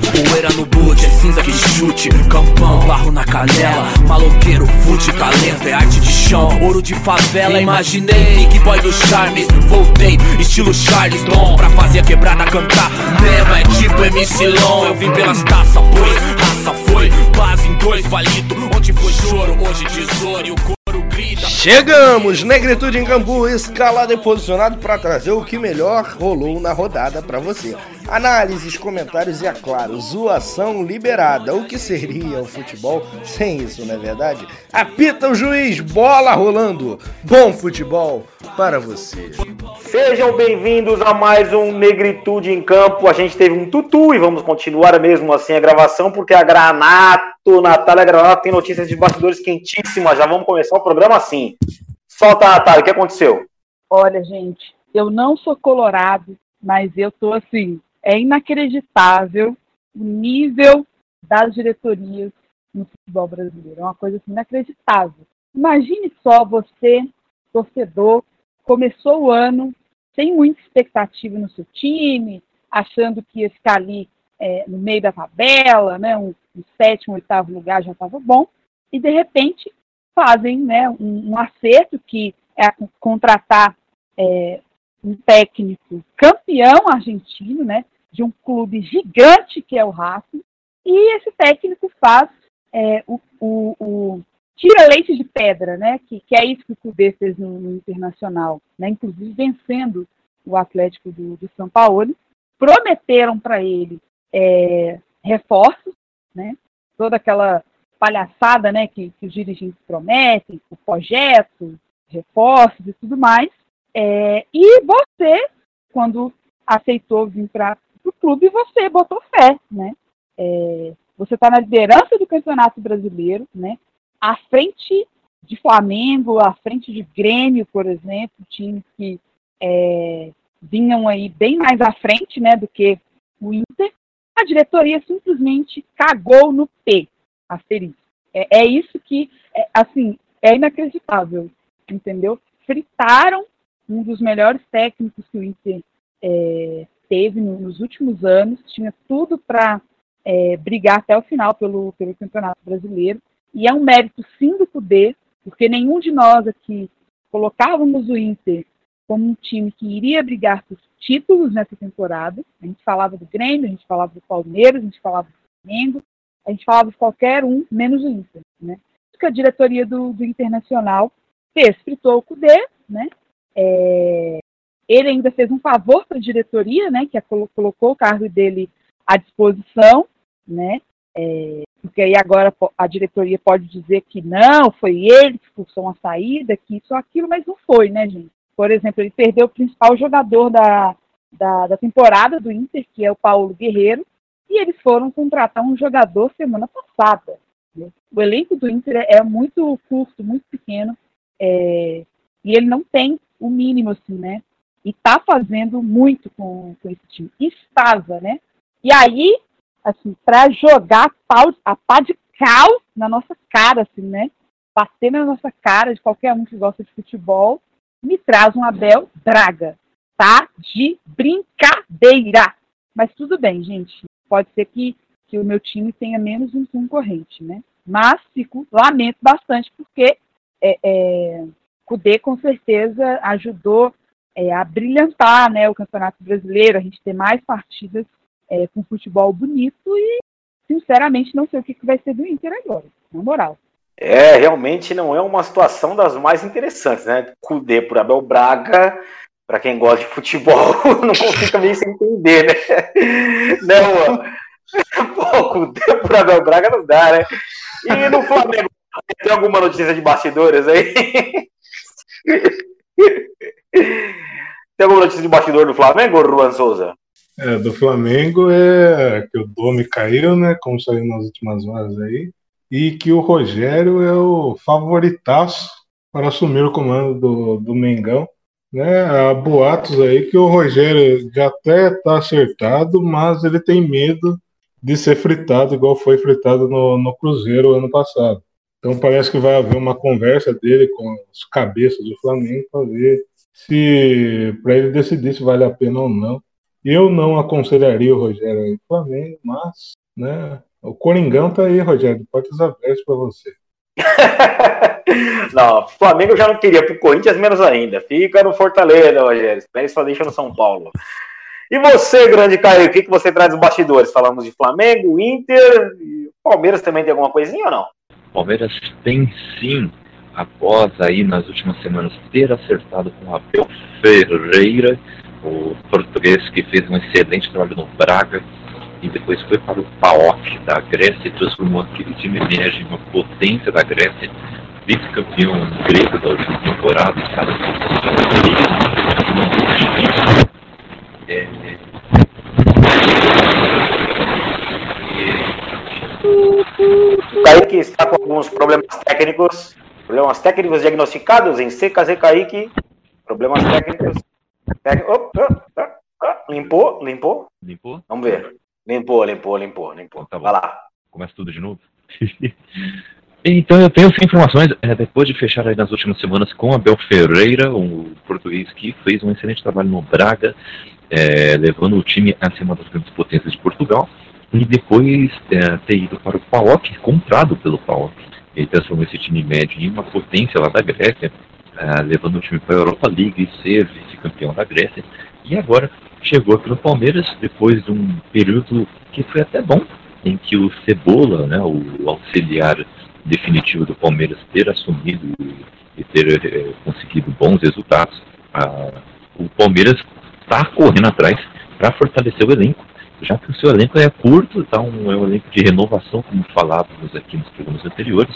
Poeira no boot, é cinza que chute. Campão, barro na canela. Maloqueiro, fute, talento, é arte de chão. Ouro de favela, imaginei. Big boy do Charmes, voltei. Estilo Charles Dom, pra fazer a quebrada cantar. Mesmo é tipo MC Long Eu vim pelas taças, pois raça foi Base em dois, valido Onde foi choro, hoje tesouro e o Chegamos, Negritude em Cambu, escalado e posicionado para trazer o que melhor rolou na rodada para você. Análises, comentários e, é claro, zoação liberada. O que seria o futebol sem isso, não é verdade? Apita o juiz, bola rolando. Bom futebol para você. Sejam bem-vindos a mais um Negritude em Campo. A gente teve um tutu e vamos continuar mesmo assim a gravação, porque a Granato, Natália Granato, tem notícias de bastidores quentíssimas. Já vamos começar o programa assim. Solta, Natália, o que aconteceu? Olha, gente, eu não sou colorado, mas eu tô assim, é inacreditável o nível das diretorias no futebol brasileiro. É uma coisa assim, inacreditável. Imagine só você, torcedor, começou o ano sem muita expectativa no seu time, achando que ia ficar ali é, no meio da tabela, né, um, um sétimo, oitavo lugar já estava bom, e de repente fazem né, um, um acerto que é contratar é, um técnico campeão argentino, né, de um clube gigante que é o Racing, e esse técnico faz é, o, o, o, tira leite de pedra, né? Que, que é isso que o Cudê fez no, no, Internacional, né? Inclusive vencendo o Atlético do, do São Paulo, prometeram para ele é, reforços, né? Toda aquela palhaçada, né? Que, que os dirigentes prometem, o projeto, reforços e tudo mais. É, e você, quando aceitou vir para o clube, você botou fé, né? É, você está na liderança do Campeonato Brasileiro, né? À frente de Flamengo, à frente de Grêmio, por exemplo, times que é, vinham aí bem mais à frente, né, do que o Inter. A diretoria simplesmente cagou no P, asterisco. É, é isso que, é, assim, é inacreditável, entendeu? Fritaram um dos melhores técnicos que o Inter é, teve nos últimos anos, tinha tudo para é, brigar até o final pelo, pelo Campeonato Brasileiro. E é um mérito sim do poder, porque nenhum de nós aqui colocávamos o Inter como um time que iria brigar por títulos nessa temporada. A gente falava do Grêmio, a gente falava do Palmeiras, a gente falava do Flamengo, a gente falava de qualquer um, menos o Inter. Né? que a diretoria do, do Internacional fez, fritou o Cudê, né? É, ele ainda fez um favor para a diretoria, né? Que colocou o cargo dele à disposição, né? É, porque aí agora a diretoria pode dizer que não, foi ele que forçou uma saída, que isso aquilo, mas não foi, né, gente? Por exemplo, ele perdeu o principal jogador da, da, da temporada do Inter, que é o Paulo Guerreiro, e eles foram contratar um jogador semana passada. Né? O elenco do Inter é muito curto, muito pequeno, é, e ele não tem o mínimo, assim, né? E tá fazendo muito com, com esse time. Estava, né? E aí, assim, para jogar pau, a pá de cal na nossa cara, assim, né? Bater na nossa cara de qualquer um que gosta de futebol, me traz um Abel Braga. Tá de brincadeira. Mas tudo bem, gente. Pode ser que, que o meu time tenha menos um concorrente, né? Mas fico, lamento bastante, porque é, é, Kudê com certeza ajudou é, brilhantar né, o Campeonato Brasileiro, a gente ter mais partidas é, com futebol bonito e, sinceramente, não sei o que, que vai ser do Inter agora, na moral. É, realmente não é uma situação das mais interessantes, né? Cudê por Abel Braga, para quem gosta de futebol, não fica meio sem entender, né? Não, pô, Cudê por Abel Braga não dá, né? E no Flamengo, tem alguma notícia de bastidores aí? Tem alguma notícia de bastidor do Flamengo, Juan Souza? É, do Flamengo é que o Domi caiu, né? Como saiu nas últimas horas aí. E que o Rogério é o favoritaço para assumir o comando do, do Mengão. Né? Há boatos aí que o Rogério já até está acertado, mas ele tem medo de ser fritado, igual foi fritado no, no Cruzeiro ano passado. Então parece que vai haver uma conversa dele com os cabeças do Flamengo para ver se para ele decidir se vale a pena ou não Eu não aconselharia o Rogério aí Flamengo, mas, né, o Coringão tá aí, Rogério, portas abertas para você. não, Flamengo eu já não queria, pro Corinthians menos ainda. Fica no Fortaleza, Rogério. Espere só deixa no São Paulo. E você, grande Caio, o que, que você traz dos bastidores? Falamos de Flamengo, Inter, Palmeiras também tem alguma coisinha ou não? Palmeiras tem sim, após aí nas últimas semanas ter acertado com Abel Ferreira, o português que fez um excelente trabalho no Braga e depois foi para o PAOK da Grécia e transformou aquele time médio em uma potência da Grécia, vice-campeão grego da última temporada, cara, é, Kaique está com alguns problemas técnicos, problemas técnicos diagnosticados em Kaique, problemas técnicos. Oh, oh, oh, limpou, limpou? Limpou? Vamos ver. Limpou, limpou, limpou, limpou. Então, tá Vai lá. Começa tudo de novo. então eu tenho essas informações, é, depois de fechar aí nas últimas semanas com Abel Ferreira, um português que fez um excelente trabalho no Braga, é, levando o time a ser uma das grandes potências de Portugal, e depois é, ter ido para o PAOK, comprado pelo PAOK. Ele transformou esse time médio em uma potência lá da Grécia, é, levando o time para a Europa League e ser vice-campeão da Grécia. E agora chegou no Palmeiras, depois de um período que foi até bom, em que o Cebola, né, o auxiliar definitivo do Palmeiras, ter assumido e ter é, conseguido bons resultados. Ah, o Palmeiras está correndo atrás para fortalecer o elenco, já que o seu elenco é curto, tá um, é um elenco de renovação, como falávamos aqui nos programas anteriores,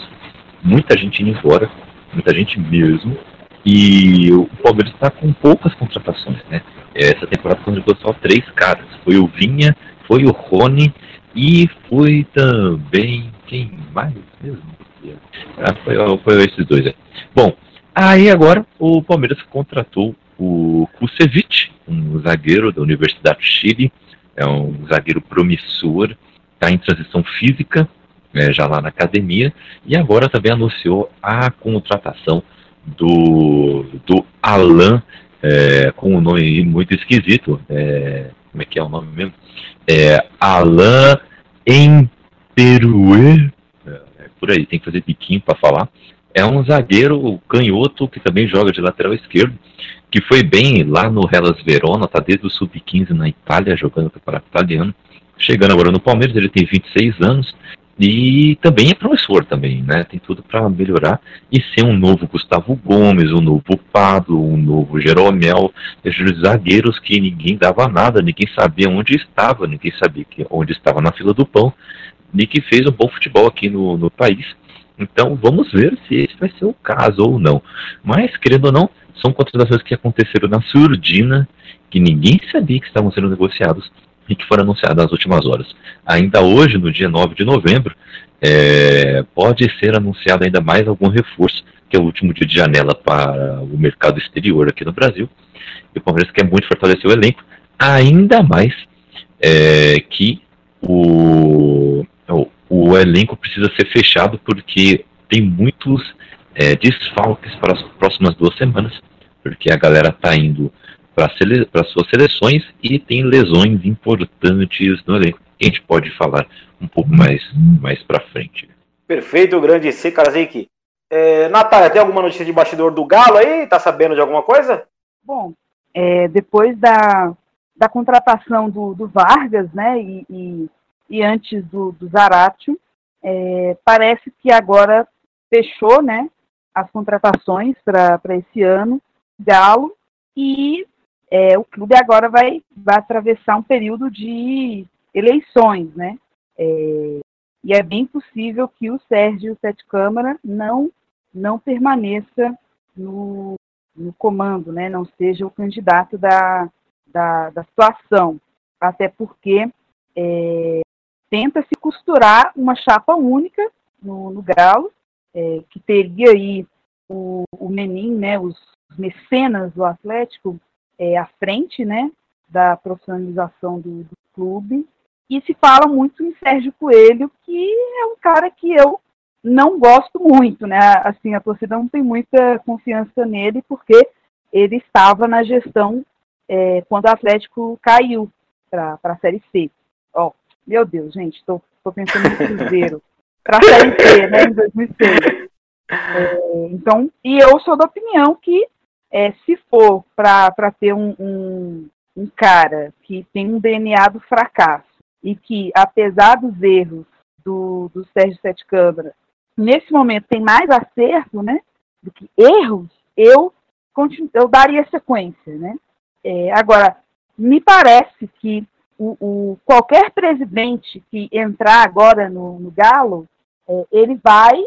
muita gente indo embora, muita gente mesmo, e o Palmeiras está com poucas contratações, né? Essa temporada contratou só três caras, foi o Vinha, foi o Rony e foi também quem mais mesmo? Ah, foi, foi esses dois, é. Bom, aí agora o Palmeiras contratou o Kusevich, um zagueiro da Universidade do Chile, é um zagueiro promissor, está em transição física, é, já lá na academia, e agora também anunciou a contratação do, do Alan, é, com um nome muito esquisito, é, como é que é o nome mesmo? É, Alan Emperue, é, é, por aí, tem que fazer biquinho para falar. É um zagueiro canhoto que também joga de lateral esquerdo, que foi bem lá no Hellas Verona, tá desde o sub-15 na Itália, jogando no campeonato italiano. Chegando agora no Palmeiras, ele tem 26 anos e também é promissor também, né? Tem tudo para melhorar e ser um novo Gustavo Gomes, um novo Pablo, um novo Jeromel, zagueiros que ninguém dava nada, ninguém sabia onde estava, ninguém sabia onde estava na fila do pão, e que fez um bom futebol aqui no, no país. Então vamos ver se esse vai ser o caso ou não. Mas, querendo ou não, são contratações que aconteceram na surdina, que ninguém sabia que estavam sendo negociados e que foram anunciadas nas últimas horas. Ainda hoje, no dia 9 de novembro, é, pode ser anunciado ainda mais algum reforço, que é o último dia de janela para o mercado exterior aqui no Brasil. E o Palmeiras quer muito fortalecer o elenco, ainda mais é, que o, o, o elenco precisa ser fechado porque tem muitos é, desfalques para as próximas duas semanas, porque a galera está indo para sele suas seleções e tem lesões importantes no elenco. A gente pode falar um pouco mais, mais para frente. Perfeito, grande C. Kazik. É, Natália, tem alguma notícia de bastidor do Galo aí? Tá sabendo de alguma coisa? Bom, é, depois da, da contratação do, do Vargas, né, e, e, e antes do, do Zaratio, é, parece que agora fechou, né, as contratações para esse ano, Galo, e é, o clube agora vai, vai atravessar um período de eleições, né? É, e é bem possível que o Sérgio Sete Câmara não, não permaneça no, no comando, né? Não seja o candidato da, da, da situação, até porque é, tenta se costurar uma chapa única no, no Galo, é, que teria aí o, o Menin, né, os mecenas do Atlético é, à frente né, da profissionalização do, do clube. E se fala muito em Sérgio Coelho, que é um cara que eu não gosto muito, né? Assim, a torcida não tem muita confiança nele, porque ele estava na gestão é, quando o Atlético caiu. para a Série C. Ó, meu Deus, gente, estou pensando no Cruzeiro. para Série C, né, em 2006. É, então, e eu sou da opinião que é, se for para ter um, um, um cara que tem um DNA do fracasso e que, apesar dos erros do, do Sérgio Sete Câmara, nesse momento tem mais acerto né, do que erros, eu, continu, eu daria sequência. Né? É, agora, me parece que o, o, qualquer presidente que entrar agora no, no Galo, é, ele vai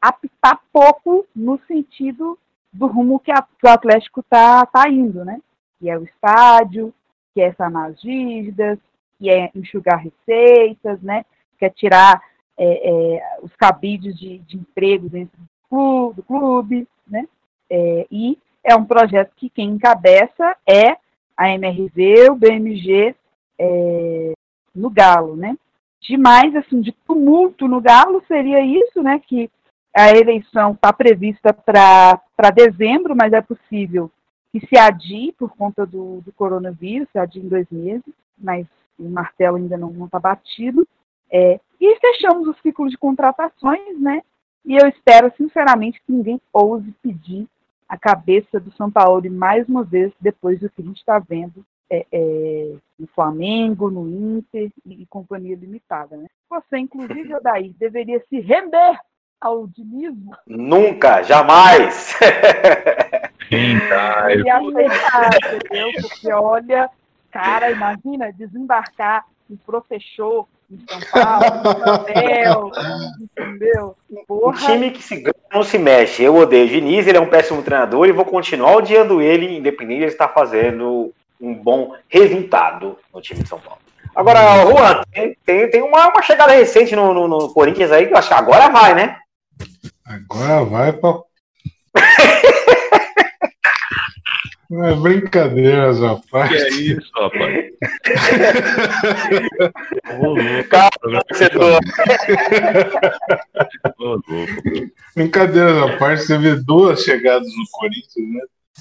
apitar pouco no sentido do rumo que, a, que o Atlético está tá indo, né? Que é o estádio, que é sanar as dívidas, que é enxugar receitas, né? Que é tirar é, é, os cabides de, de, emprego dentro do clube, do clube né? É, e é um projeto que quem encabeça é a MRV, o BMG é, no Galo, né? Demais, assim, de tumulto no Galo seria isso, né? Que a eleição está prevista para dezembro, mas é possível que se adie por conta do, do coronavírus, se adie em dois meses, mas o martelo ainda não está batido. É, e fechamos o ciclo de contratações, né? E eu espero, sinceramente, que ninguém ouse pedir a cabeça do São Paulo mais uma vez, depois do que a gente está vendo é, é, no Flamengo, no Inter e, e, companhia limitada. Né? Você, inclusive, Odair, deveria se render ao dinismo. Nunca, jamais! e aceitar, entendeu? Porque olha, cara, imagina desembarcar um professor em São Paulo, no papel, entendeu? Porra. Um time que se ganha não se mexe. Eu odeio o Diniz, ele é um péssimo treinador e vou continuar odiando ele, independente de ele estar fazendo um bom resultado no time de São Paulo. Agora, Juan, tem, tem, tem uma, uma, chegada recente no, no, no, Corinthians aí que eu acho que agora vai, né? Agora vai pra. É brincadeira, rapaz. Que é isso, rapaz? Calma, torcedor. Brincadeira parte, você vê duas chegadas no Corinthians, né?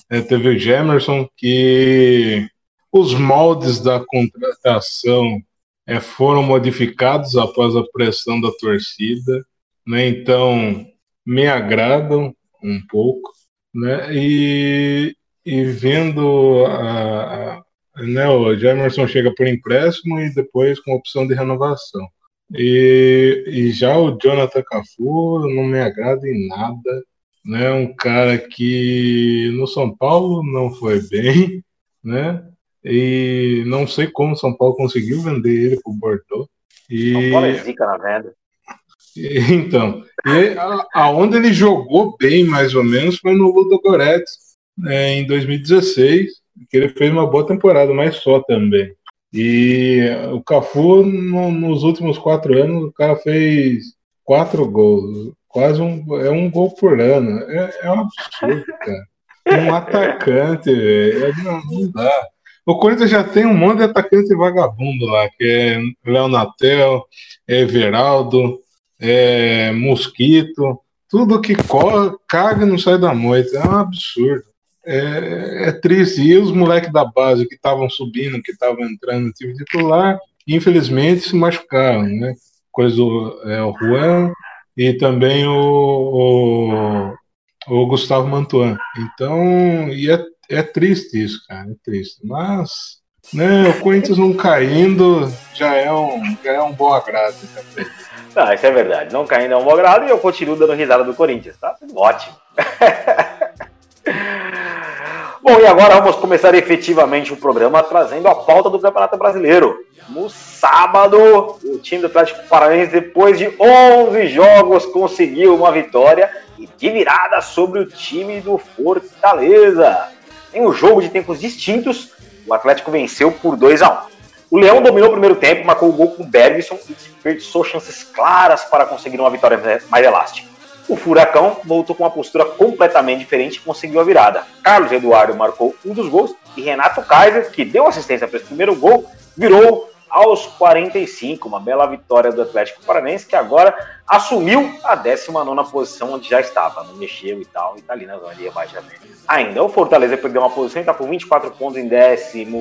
É, teve Gemerson, que os moldes da contratação é, foram modificados após a pressão da torcida, né? Então, me agradam um pouco, né? E, e vendo a, a, né, o Jamerson chega por empréstimo e depois com opção de renovação. E, e já o Jonathan Cafu não me agrada em nada. Né, um cara que no São Paulo não foi bem, né? E não sei como o São Paulo conseguiu vender ele para o Bordeaux. E... São Paulo é zica na venda. Então, e aonde ele jogou bem, mais ou menos, foi no Ludo Goretz, é, em 2016, que ele fez uma boa temporada, mas só também. E o Cafu, no, nos últimos quatro anos, o cara fez quatro gols, quase um, é um gol por ano. É, é um absurdo, cara. Um atacante, é, não, não dá. O Corinthians já tem um monte de atacante vagabundo lá, que é Léo é Everaldo, é Mosquito, tudo que caga e não sai da moita. É um absurdo é, é triste. E os moleques da base que estavam subindo, que estavam entrando no time titular, infelizmente se machucaram, né? Coisa do é, o Juan e também o, o, o Gustavo Mantuan. Então, e é, é triste isso, cara, é triste. Mas, né, o Corinthians não caindo já é um, já é um bom agrado. Não, isso é verdade. Não caindo é um bom agrado e eu continuo dando risada do Corinthians, tá? Ótimo. Bom, e agora vamos começar efetivamente o programa trazendo a pauta do Campeonato Brasileiro. No sábado, o time do Atlético Paranaense, depois de 11 jogos, conseguiu uma vitória e de virada sobre o time do Fortaleza. Em um jogo de tempos distintos, o Atlético venceu por 2 a 1 O Leão dominou o primeiro tempo, marcou o gol com o Bergson e desperdiçou chances claras para conseguir uma vitória mais elástica. O Furacão voltou com uma postura completamente diferente e conseguiu a virada. Carlos Eduardo marcou um dos gols e Renato Kaiser, que deu assistência para esse primeiro gol, virou aos 45. Uma bela vitória do Atlético Paranense, que agora assumiu a 19 posição onde já estava. Não mexeu e tal, e está ali na zona de rebaixamento. Ainda o Fortaleza perdeu uma posição e está com 24 pontos em 11.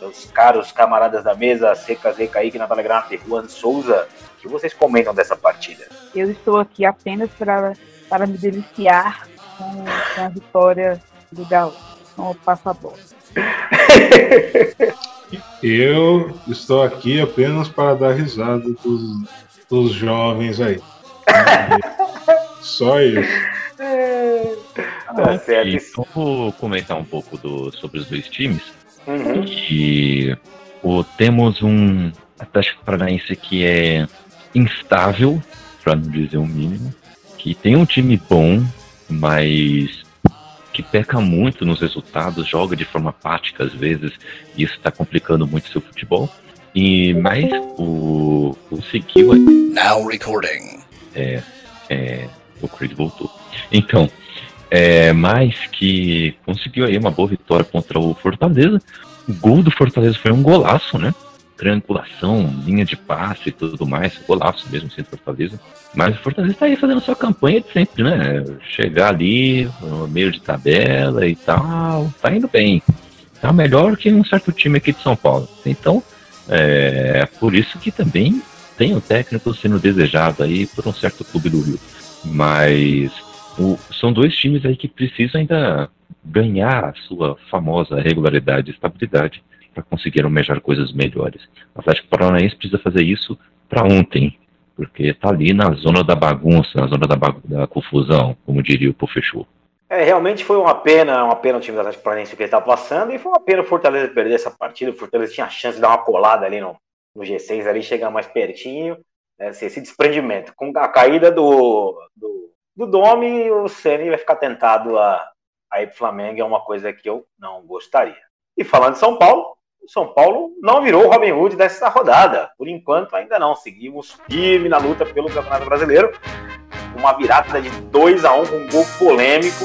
meus caros camaradas da mesa, Seca Zé Kaique, Natália Granata e Juan Souza, o que vocês comentam dessa partida? Eu estou aqui apenas para, para me deliciar com, com a vitória do Galo, com o passabola. Eu estou aqui apenas para dar risada dos, dos jovens aí. Só isso. Tá certo. Então, vou comentar um pouco do, sobre os dois times. Uhum. E o, temos um Atlético Paranaense que é instável, para não dizer o mínimo, que tem um time bom, mas que peca muito nos resultados, joga de forma apática às vezes, e isso está complicando muito seu futebol. E mas o conseguiu Now recording. é, é, o Creed voltou. Então, é, mais que conseguiu aí uma boa vitória contra o Fortaleza. O gol do Fortaleza foi um golaço, né? Triangulação, linha de passe e tudo mais, golaço mesmo sem Fortaleza. Mas o Fortaleza tá aí fazendo sua campanha de sempre, né? Chegar ali, no meio de tabela e tal, tá indo bem. Tá melhor que um certo time aqui de São Paulo. Então, é por isso que também tem o técnico sendo desejado aí por um certo clube do Rio. Mas o- são dois times aí que precisam ainda ganhar a sua famosa regularidade e estabilidade para conseguir almejar coisas melhores. O Atlético Paranaense precisa fazer isso para ontem, porque tá ali na zona da bagunça, na zona da, bagu- da confusão, como diria o Pofechou. É, realmente foi uma pena, uma pena o time do Atlético Paranaense que ele estava passando, e foi uma pena o Fortaleza perder essa partida. O Fortaleza tinha a chance de dar uma colada ali no, no G6, ali chegar mais pertinho, né, esse, esse desprendimento. Com a caída do, do, do Domi, o Ceni vai ficar tentado a, a ir pro Flamengo, é uma coisa que eu não gostaria. E falando de São Paulo, o São Paulo não virou o Robin Hood dessa rodada. Por enquanto, ainda não. Seguimos firme na luta pelo Campeonato Brasileiro. Uma virada de 2 a 1 com um gol polêmico.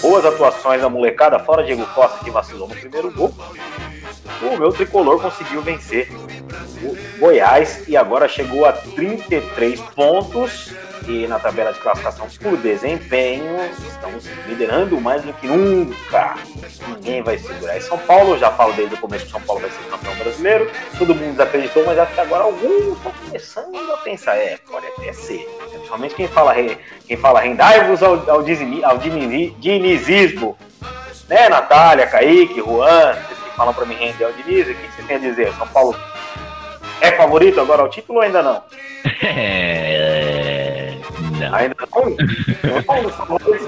Boas atuações da molecada, fora Diego Costa que vacilou no primeiro gol. O meu tricolor conseguiu vencer o Goiás e agora chegou a 33 pontos. E na tabela de classificação por desempenho, estamos liderando mais do que nunca. Ninguém vai segurar. E São Paulo, já falo desde o começo que São Paulo vai ser campeão brasileiro. Todo mundo desacreditou, mas até agora alguns estão começando a pensar, é, pode até ser. Principalmente quem fala, quem fala rendai-vos ao, ao, dizimi- ao dinizi- dinizismo. Né, Natália, Kaique, Juan, vocês que falam pra mim render ao Diniz, o que você tem a dizer? São Paulo é favorito agora ao título ou ainda não? É... Não, Ainda não?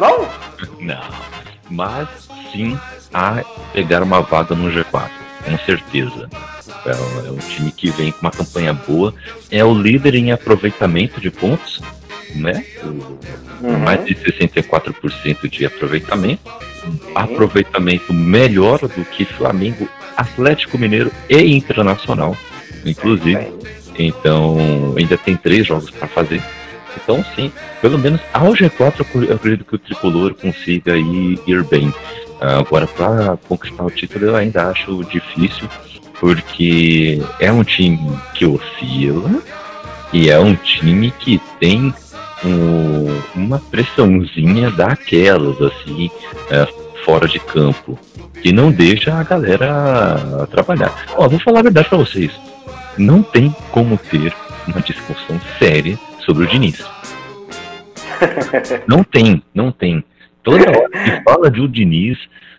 Não, não. Mas sim a pegar uma vaga no G4, com certeza. É um- é um time que vem com uma campanha boa, é o líder em aproveitamento de pontos, né? Uhum. mais de 64% de aproveitamento. Aproveitamento melhor do que Flamengo, Atlético Mineiro e Internacional, inclusive. Então, ainda tem três jogos para fazer. Então, sim, pelo menos ao G4 eu acre- eu acredito que o tricolor consiga ir, ir bem. Agora, para conquistar o título, eu ainda acho difícil, porque é um time que oscila e é um time que tem um- uma pressãozinha daquelas, assim, é, fora de campo, que não deixa a galera trabalhar. Ó, vou falar a verdade pra vocês. Não tem como ter uma discussão séria sobre o Diniz. Não tem, não tem. Toda hora que fala de o Diniz,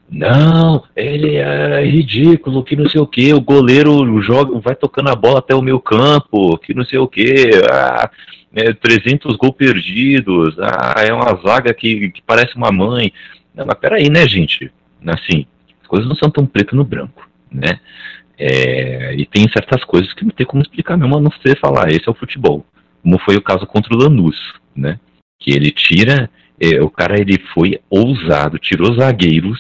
não, ele é ridículo, que não sei o que, o goleiro joga, vai tocando a bola até o meu campo, que não sei o que, ah, é, 300 gols perdidos, ah, é uma zaga que, que parece uma mãe. Não, mas peraí, né, gente? Assim, as coisas não são tão preto no branco, né? É, e tem certas coisas que não tem como explicar mesmo, a não ser falar, esse é o futebol. Como foi o caso contra o Lanús, né? Que ele tira, é, o cara ele foi ousado, tirou zagueiros,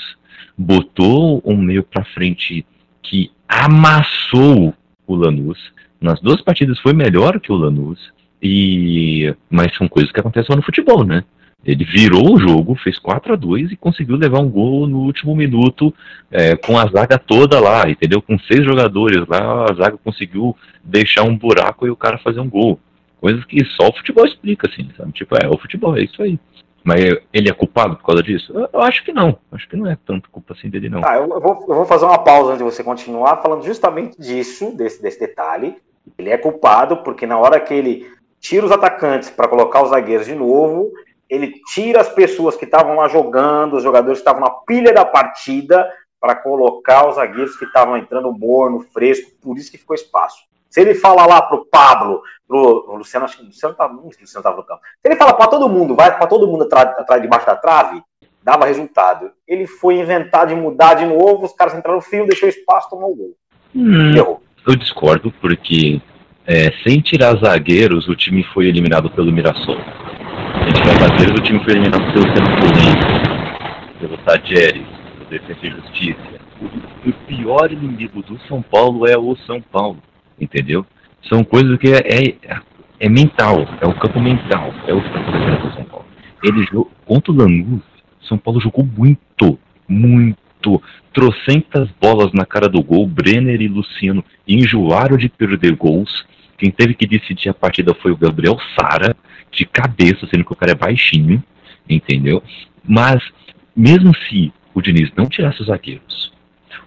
botou um meio pra frente que amassou o Lanús. Nas duas partidas foi melhor que o Lanús. E mas são coisas que acontecem só no futebol, né? Ele virou o jogo, fez 4 a 2 e conseguiu levar um gol no último minuto é, com a zaga toda lá, entendeu? Com seis jogadores lá, a zaga conseguiu deixar um buraco e o cara fazer um gol. Coisas que só o futebol explica, assim, sabe? Tipo, é o futebol, é isso aí. Mas ele é culpado por causa disso? Eu, eu acho que não. Acho que não é tanto culpa assim dele, não. Tá, eu, vou, eu vou fazer uma pausa antes de você continuar, falando justamente disso, desse, desse detalhe. Ele é culpado porque na hora que ele tira os atacantes para colocar os zagueiros de novo, ele tira as pessoas que estavam lá jogando, os jogadores que estavam na pilha da partida, para colocar os zagueiros que estavam entrando morno, fresco, por isso que ficou espaço. Se ele fala lá pro Pablo, pro Luciano, acho que o Luciano tá, não, o Luciano tava no campo. Se ele fala para todo mundo, vai para todo mundo atrás, atrás debaixo da trave, dava resultado. Ele foi inventar de mudar de novo, os caras entraram no fio, deixou espaço, tomou o gol. Hum, eu discordo, porque é, sem tirar zagueiros, o time foi eliminado pelo Mirassol. Sem tirar zagueiros, o time foi eliminado pelo Tempo pelo Tadjeres, Defesa e Justiça. O, o pior inimigo do São Paulo é o São Paulo, entendeu? São coisas que é, é, é mental, é o campo mental, é o campo do São Paulo. Ele jogou contra o Lanús, São Paulo jogou muito, muito. Trocentas bolas na cara do gol, Brenner e Luciano enjoaram de perder gols. Quem teve que decidir a partida foi o Gabriel Sara, de cabeça, sendo que o cara é baixinho, entendeu? Mas, mesmo se o Diniz não tirasse os zagueiros,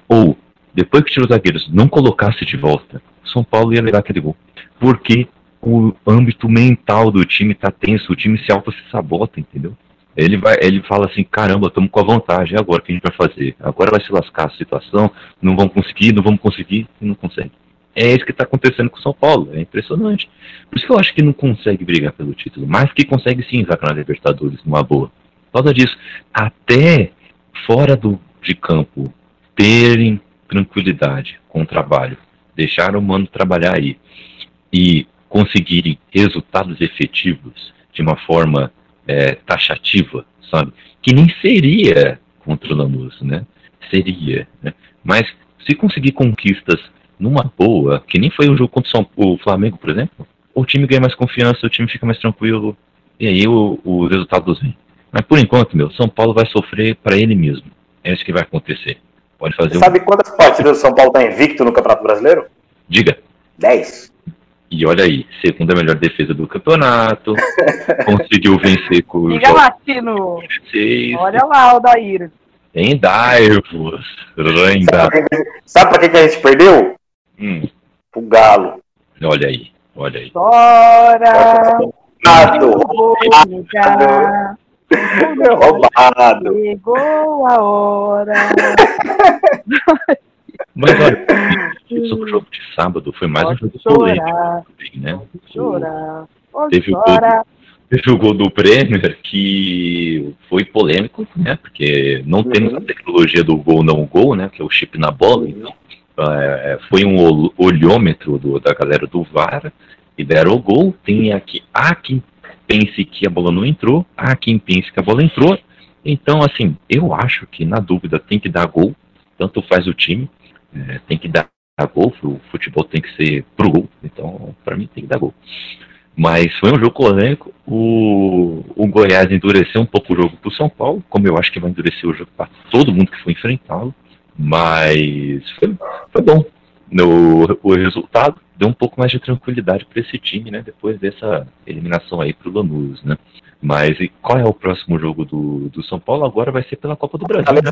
ou depois que tirou os zagueiros não colocasse de volta, São Paulo ia levar aquele gol. Porque o âmbito mental do time tá tenso, o time se auto-sabota, entendeu? Ele, vai, ele fala assim, caramba, estamos com a vantagem, agora o que a gente vai fazer? Agora vai se lascar a situação, não vamos conseguir, não vamos conseguir, e não consegue. É isso que está acontecendo com o São Paulo, é impressionante. Por isso que eu acho que não consegue brigar pelo título, mas que consegue sim vacar na Libertadores, numa boa. Por causa disso, até fora do, de campo, terem tranquilidade com o trabalho, deixar o mano trabalhar aí e conseguirem resultados efetivos de uma forma é, taxativa, sabe? Que nem seria contra o Lanús, né? Seria, né? Mas se conseguir conquistas numa boa, que nem foi o jogo contra o Flamengo, por exemplo, o time ganha mais confiança, o time fica mais tranquilo, e aí o, o resultado vem. Mas por enquanto, meu, São Paulo vai sofrer para ele mesmo. É isso que vai acontecer. Pode fazer. Você um... Sabe quantas partidas o São Paulo está invicto no Campeonato Brasileiro? Diga. Dez. E olha aí, segunda melhor defesa do campeonato, conseguiu vencer com o Diga, Latino. Olha lá, Odair. Rendai-vos. Sabe para que, que a gente perdeu? Hum. O Galo. Olha aí, olha aí. Bora! Roubado! Roubado! Chegou a hora! Mas olha, isso no jogo de sábado foi mais um jogo polêmico né? Chorar. Teve o, gol, teve o gol do Bremer que foi polêmico, né? Porque não uhum. temos a tecnologia do gol não gol, né? Que é o chip na bola, então é, foi um olhômetro do, da galera do VAR e deram o gol. Tem aqui, há quem pense que a bola não entrou, há quem pense que a bola entrou. Então, assim, eu acho que na dúvida tem que dar gol, tanto faz o time, é, tem que dar gol, o futebol tem que ser pro gol, então para mim tem que dar gol. Mas foi um jogo polêmico. O, o Goiás endureceu um pouco o jogo para o São Paulo, como eu acho que vai endurecer o jogo para todo mundo que for enfrentá-lo. Mas foi, foi bom. No, o resultado deu um pouco mais de tranquilidade para esse time, né? Depois dessa eliminação aí para o Lanús, né? Mas e qual é o próximo jogo do, do São Paulo? Agora vai ser pela Copa do Brasil, né?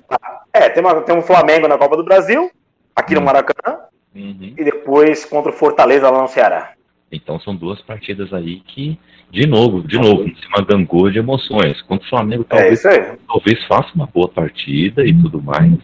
É, tem, uma, tem um Flamengo na Copa do Brasil, aqui no hum. Maracanã, uhum. e depois contra o Fortaleza lá no Ceará. Então são duas partidas aí que, de novo, de novo, em cima gangô de emoções. Contra o Flamengo é talvez, é talvez faça uma boa partida e tudo mais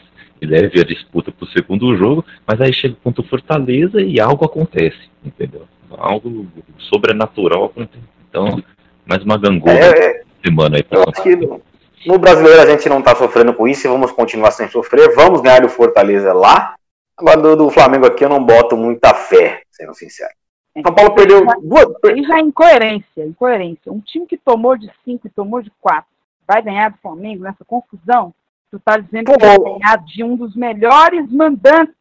leve a disputa para o segundo jogo, mas aí chega contra o Fortaleza e algo acontece, entendeu? Algo sobrenatural acontece. Então, mais uma gangorra é, é, semana aí para no, no brasileiro a gente não está sofrendo com isso e vamos continuar sem sofrer. Vamos ganhar o Fortaleza lá. Agora do, do Flamengo aqui eu não boto muita fé, sendo sincero. O São Paulo perdeu duas. Já é incoerência, incoerência. Um time que tomou de cinco e tomou de quatro vai ganhar do Flamengo nessa confusão? Tu está dizendo que vai ganhar de um dos melhores mandantes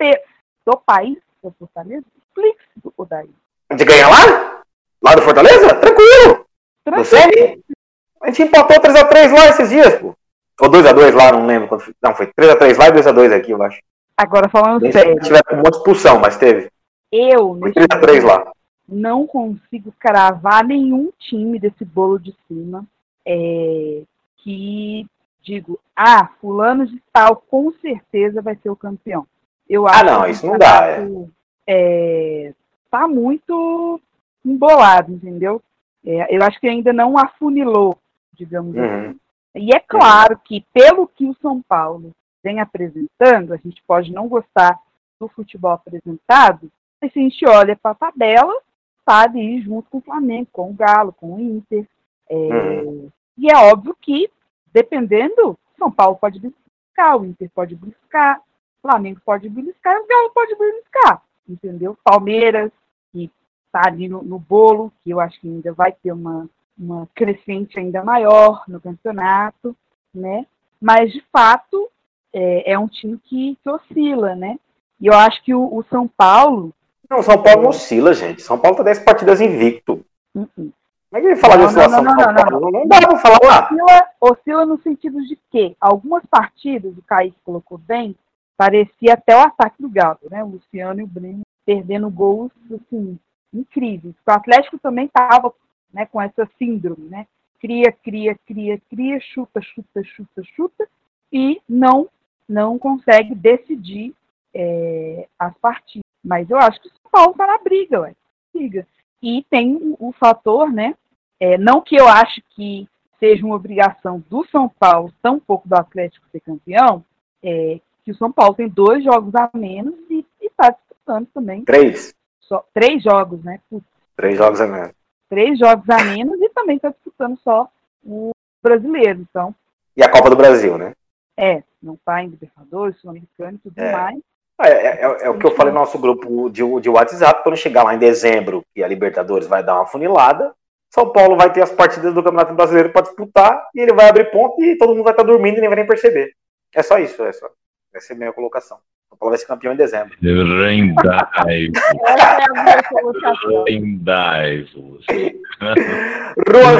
do país, do Fortaleza? Explique-se, Odair. De ganhar lá? Lá do Fortaleza? Tranquilo. Tranquilo. A gente empatou 3x3 lá esses dias, pô. Ou 2x2 lá, não lembro. Quando... Não, foi 3x3 lá e 2x2 aqui, eu acho. Agora falando Nem sério. tiver com uma expulsão, mas teve. Eu, foi 3x3 lá. Não consigo cravar nenhum time desse bolo de cima. É, que digo, ah, fulano de tal com certeza vai ser o campeão. Eu ah, acho não, isso não dá. É. campeonato, é, tá muito embolado, entendeu? É, eu acho que ainda não afunilou, digamos Uhum. assim. E é claro que, pelo que o São Paulo vem apresentando, a gente pode não gostar do futebol apresentado, mas se a gente olha para a tabela, está ali junto com o Flamengo, com o Galo, com o Inter. É, Uhum. E é óbvio que, dependendo, São Paulo pode beliscar, o Inter pode beliscar, o Flamengo pode beliscar o Galo pode beliscar, entendeu? Palmeiras, que está ali no, no bolo, que eu acho que ainda vai ter uma, uma crescente ainda maior no campeonato, né? Mas, de fato, é, é um time que, que oscila, né? E eu acho que o, o São Paulo. Não, São Paulo não oscila, gente. São Paulo tá 10 partidas invicto. uh -uh. Falar de Não, não, oscilação não, do São não, Paulo? Não, dá pra falar. Oscila, oscila no sentido de que algumas partidas, o Kaique colocou bem, parecia até o ataque do Galo, né? O Luciano e o Breno perdendo gols assim, incríveis. O Atlético também estava né, com essa síndrome, né? Cria, cria, cria, cria, chuta, chuta, chuta, chuta, e não, não consegue decidir é, as partidas. Mas eu acho que o São Paulo está na briga, ué. briga. E tem o, fator, né? É, não que eu acho que seja uma obrigação do São Paulo, tampouco do Atlético ser campeão, é, que o São Paulo tem dois jogos a menos e está disputando também. Três. Só, três jogos, né? Putz, Três jogos a menos. três jogos a menos e também está disputando só o brasileiro. Então, E a Copa do Brasil, né? é, não está em Libertadores, Sul-Americano e tudo É. mais. É, é- é- é o que eu falei no nosso grupo de, de WhatsApp, quando chegar lá em dezembro, que a Libertadores vai dar uma funilada, São Paulo vai ter as partidas do Campeonato Brasileiro para disputar, e ele vai abrir ponto e todo mundo vai estar dormindo e nem vai nem perceber. É só isso, é só. Essa é a minha colocação. São Paulo vai ser campeão em dezembro. Rendai-vos. Rendai-vos.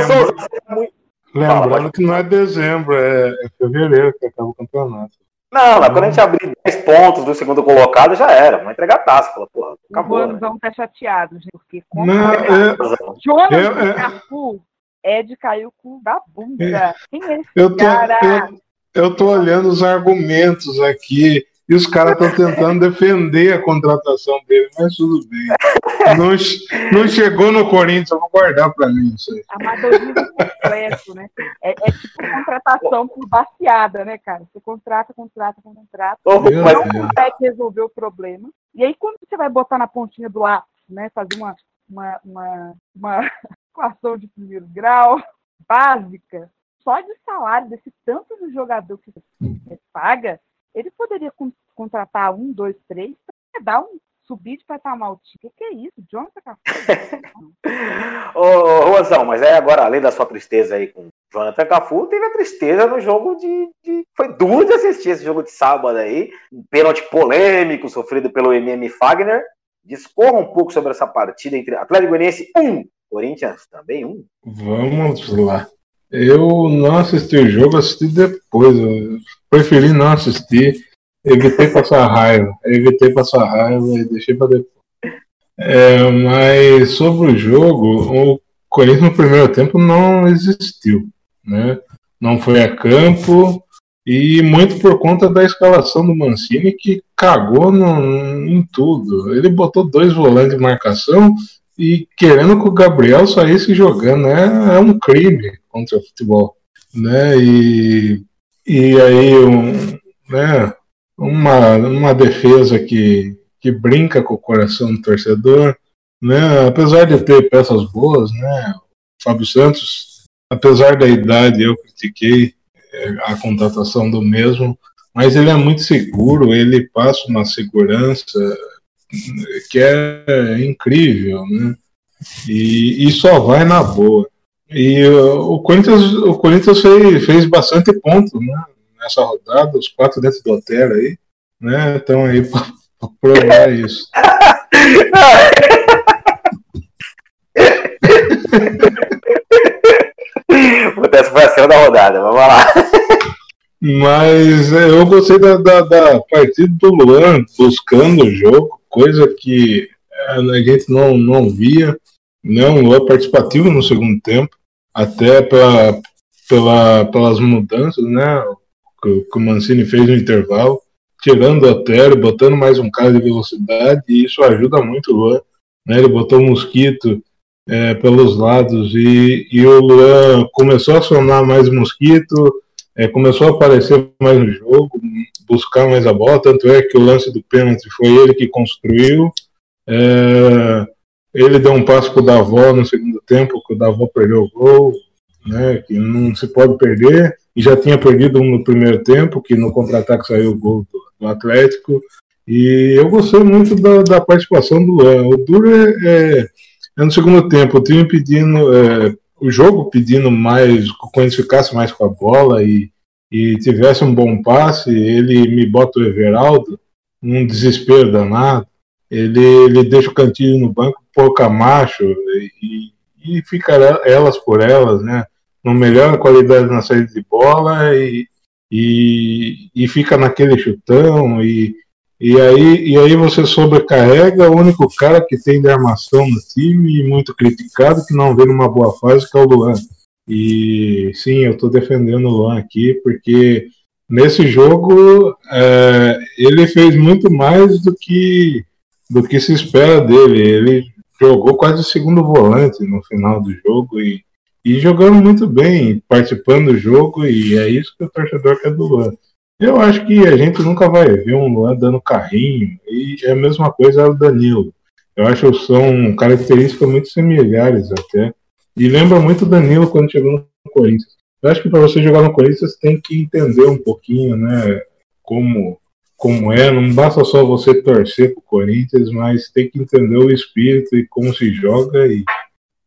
Souza, é Lembrando que não é dezembro, é, é fevereiro que acaba o campeonato. Não, mas quando a gente abrir 10 pontos do segundo colocado, já era. Vamos entregar a taça. Fala, porra, acabou. Né? Juanzão tá chateado, gente, porque como Não, é, Jonas Eu- do é- Carrefour é de cair o cu da bunda. Quem é esse eu, tô, cara? eu, eu tô olhando os argumentos aqui e os caras estão tentando defender a contratação dele, mas tudo bem. Não, não chegou no Corinthians, eu vou guardar pra mim isso aí. Amadorismo completo, né? É, é tipo contratação por baseada, né, cara? Você contrata, contrata, contrata, mas- não Deus. consegue resolver o problema. E aí, quando você vai botar na pontinha do lápis, né? Fazer uma, uma, uma, uma equação de primeiro grau básica, só de salário desse tanto de jogador que você paga, ele poderia con- contratar um, dois, três, para dar um subir de patamar o time. O que, que é isso? Jonathan Cafu? Ô, ô, Rosão, mas é agora, além da sua tristeza aí com o Jonathan Cafu, teve a tristeza no jogo de, de- Foi duro de assistir esse jogo de sábado aí. Um pênalti polêmico sofrido pelo MM Fagner. Discorra um pouco sobre essa partida entre Atlético Goianiense 1, Corinthians também 1. Vamos lá. Eu não assisti o jogo, assisti depois. Eu preferi não assistir. Evitei passar raiva. Evitei passar raiva e deixei para depois. É, mas sobre o jogo, o Corinthians no primeiro tempo não existiu. Né? Não foi a campo. E muito por conta da escalação do Mancini, que cagou no- em tudo. Ele botou dois volantes de marcação e querendo que o Gabriel saísse jogando é, é um crime contra o futebol, né? E, e aí um, né, uma, uma defesa que, que brinca com o coração do torcedor, né? Apesar de ter peças boas, né? O Fábio Santos, apesar da idade, eu critiquei eh, a contratação do mesmo, mas ele é muito seguro, ele passa uma segurança que é incrível, né? E, e só vai na boa. E uh, o Corinthians, o Corinthians fez, fez bastante ponto, né? Nessa rodada, os quatro dentro do hotel aí, né? Estão aí para provar isso. Puta, Essa foi a cena da rodada, vamos lá. Mas é, eu gostei da, da, da partida do Luan buscando o jogo, coisa que é, a gente não, não via. Não, Luan participativo no segundo tempo, até pela, pela, pelas mudanças, né? Que, que o Mancini fez no intervalo, tirando o Otero, botando mais um cara de velocidade, e isso ajuda muito o Luan. Né? Ele botou o Mosquito é, pelos lados e, e o Luan começou a acionar mais Mosquito, é, começou a aparecer mais no jogo, buscar mais a bola, tanto é que o lance do pênalti foi ele que construiu. É, ele deu um passo para o Davó no segundo tempo, que o Davó perdeu o gol, né, que não se pode perder, e já tinha perdido um no primeiro tempo, que no contra-ataque saiu o gol do, do, Atlético. E eu gostei muito da, da participação do Luan. O duro é, é, é, no segundo tempo, o time pedindo, é, o jogo pedindo mais, o Corinthians ficasse mais com a bola e, e tivesse um bom passe, ele me bota o Everaldo, um desespero danado ele, ele deixa o Cantilho no banco por Camacho e, e fica elas por elas, né? Não melhora a qualidade na saída de bola e, e, e fica naquele chutão e, e, aí, e aí você sobrecarrega o único cara que tem de armação no time, muito criticado, que não vê numa boa fase, que é o Luan. E sim, eu estou defendendo o Luan aqui, porque nesse jogo é, ele fez muito mais do que do que se espera dele. Ele jogou quase o segundo volante no final do jogo e, e jogando muito bem, participando do jogo, e é isso que o torcedor quer do Luan. Eu acho que a gente nunca vai ver um Luan dando carrinho, e é a mesma coisa o Danilo. Eu acho que são características muito similares até. E lembra muito o Danilo quando chegou no Corinthians. Eu acho que para você jogar no Corinthians tem que entender um pouquinho, né, como como é, não basta só você torcer pro Corinthians, mas tem que entender o espírito e como se joga e,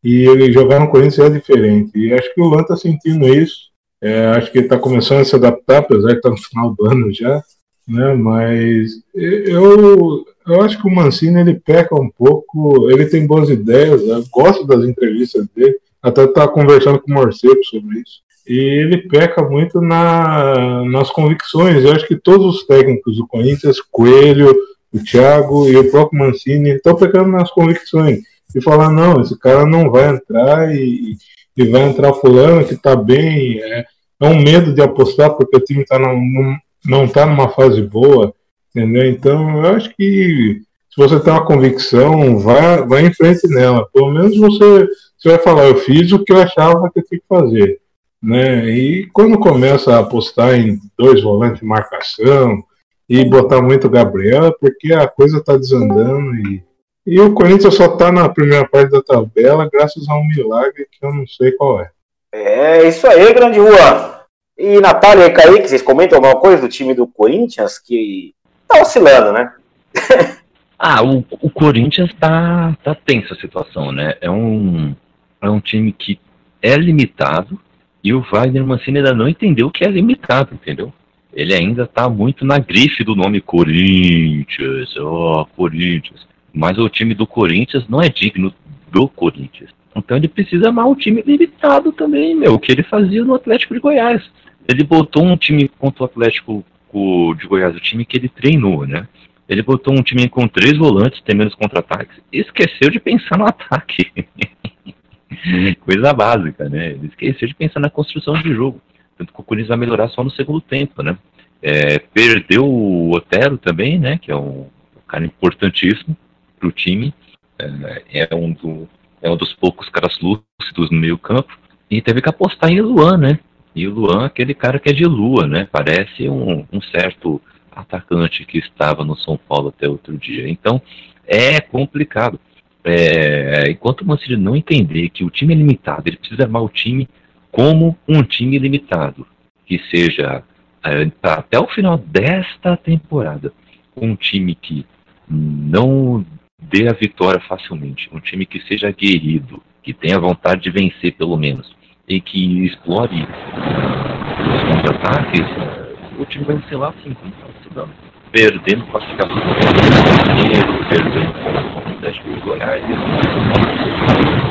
e ele jogar no Corinthians é diferente. E acho que o Lan tá sentindo isso. É, acho que ele tá começando a se adaptar, apesar de estar tá no final do ano já, né? Mas eu, eu acho que o Mancini ele peca um pouco, ele tem boas ideias, eu gosto das entrevistas dele, até tá conversando com o Morcego sobre isso e ele peca muito na, nas convicções. Eu acho que todos os técnicos do Corinthians, Coelho, o Thiago e o próprio Mancini estão pecando nas convicções. E falar, não, esse cara não vai entrar e, e vai entrar fulano que está bem. É, é, um medo de apostar porque o time tá num, não está numa fase boa, entendeu? Então, eu acho que se você tem uma convicção, vai, vai em frente nela. Pelo menos você, você vai falar, eu fiz o que eu achava que eu tinha que fazer. Né? E quando começa a apostar em dois volantes de marcação e botar muito Gabriel, porque a coisa está desandando e, e o Corinthians só está na primeira parte da tabela graças a um milagre que eu não sei qual é. É isso aí, grande Juan. E Natália e Kaique, vocês comentam alguma coisa do time do Corinthians que tá oscilando, né? ah, o, o Corinthians tá, tá tensa a situação, né? É um, é um time que é limitado, e o Wagner Mancini ainda não entendeu que é limitado, entendeu? Ele ainda está muito na grife do nome Corinthians, ó, oh, Corinthians. Mas o time do Corinthians não é digno do Corinthians. Então ele precisa amar um time limitado também, meu, o que ele fazia no Atlético de Goiás. Ele botou um time contra o Atlético de Goiás, o time que ele treinou, né? Ele botou um time com três volantes, tem menos contra-ataques, esqueceu de pensar no ataque. Coisa básica, né? Ele esqueceu de pensar na construção de jogo. Tanto que o Corinthians vai melhorar só no segundo tempo, né? É, perdeu o Otero também, né? Que é um, um cara importantíssimo para o time. É, é, um do, é um dos poucos caras lúcidos no meio campo. E teve que apostar em Luan, né? E o Luan, aquele cara que é de lua, né? Parece um, um certo atacante que estava no São Paulo até outro dia. Então, é complicado. É, enquanto o Mancini não entender que o time é limitado, ele precisa armar o time como um time limitado, que seja é, até o final desta temporada, um time que não dê a vitória facilmente, um time que seja aguerrido, que tenha vontade de vencer pelo menos, e que explore os contra-ataques, o time vai lá assim, como está perdendo classificação. Perdendo Goiás.